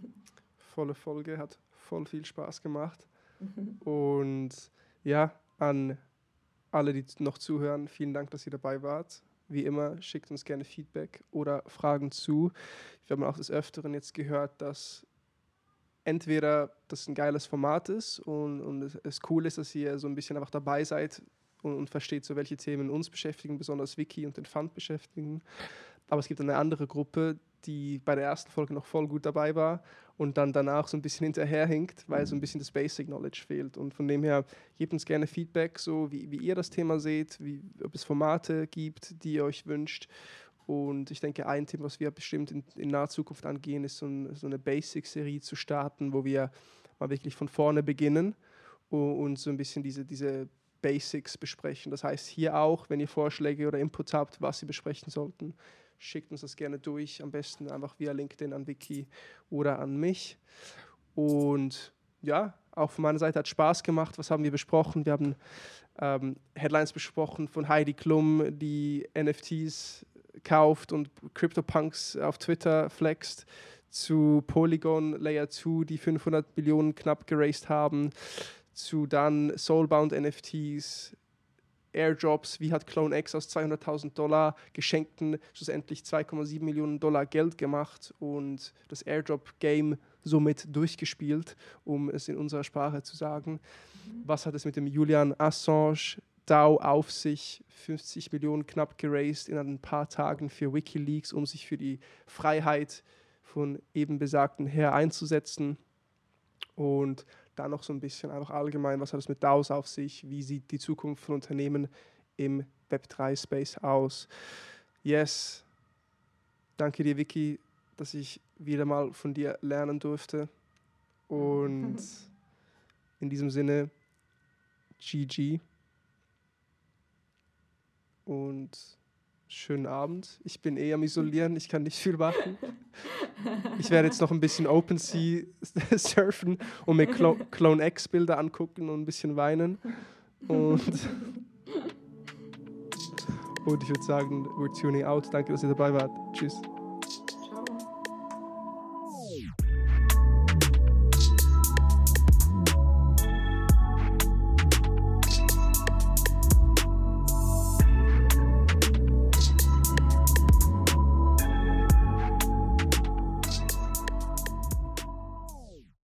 Volle Folge, hat voll viel Spaß gemacht. Und ja, an alle, die noch zuhören, vielen Dank, dass ihr dabei wart. Wie immer, schickt uns gerne Feedback oder Fragen zu. Wir haben auch des Öfteren jetzt gehört, dass entweder das ein geiles Format ist und, und es, es, cool ist, dass ihr so ein bisschen einfach dabei seid und, und, versteht, so welche Themen uns beschäftigen, besonders Wiki und den Fund beschäftigen. Aber es gibt eine andere Gruppe, die bei der ersten Folge noch voll gut dabei war und dann danach so ein bisschen hinterherhinkt, weil so ein bisschen das Basic Knowledge fehlt. Und von dem her, gebt uns gerne Feedback, so wie, wie ihr das Thema seht, wie, ob es Formate gibt, die ihr euch wünscht und ich denke, ein Thema, was wir bestimmt in, in naher Zukunft angehen, ist so, ein, so eine Basic-Serie zu starten, wo wir mal wirklich von vorne beginnen und, so ein bisschen diese, diese Basics besprechen. Das heißt, hier auch, wenn ihr Vorschläge oder Input habt, was ihr besprechen sollten, schickt uns das gerne durch. Am besten einfach via LinkedIn an Vicky oder an mich. Und ja, auch von meiner Seite hat Spaß gemacht. Was haben wir besprochen? Wir haben ähm, Headlines besprochen von Heidi Klum, die NFTs kauft und CryptoPunks auf Twitter flext, zu Polygon Layer 2, die 500 Millionen knapp geraced haben, zu dann Soulbound NFTs, Airdrops, wie hat Clone X aus 200.000 Dollar geschenkten schlussendlich 2,7 Millionen Dollar Geld gemacht und das Airdrop-Game somit durchgespielt, um es in unserer Sprache zu sagen. Mhm. Was hat es mit dem Julian Assange DAO auf sich 50 Millionen knapp geraced in ein paar Tagen für Wikileaks, um sich für die Freiheit von eben besagten Herr einzusetzen. Und dann noch so ein bisschen einfach allgemein, was hat es mit DAOs auf sich, wie sieht die Zukunft von Unternehmen im Web3-Space aus. yes. Danke dir, Vicky, dass ich wieder mal von dir lernen durfte. Und in diesem Sinne, GG. Und schönen Abend. Ich bin eh am Isolieren, ich kann nicht viel machen. Ich werde jetzt noch ein bisschen OpenSea surfen und mir Clo Clone X Bilder angucken und ein bisschen weinen. Und, und ich würde sagen, we're tuning out. Danke, dass ihr dabei wart. Tschüss.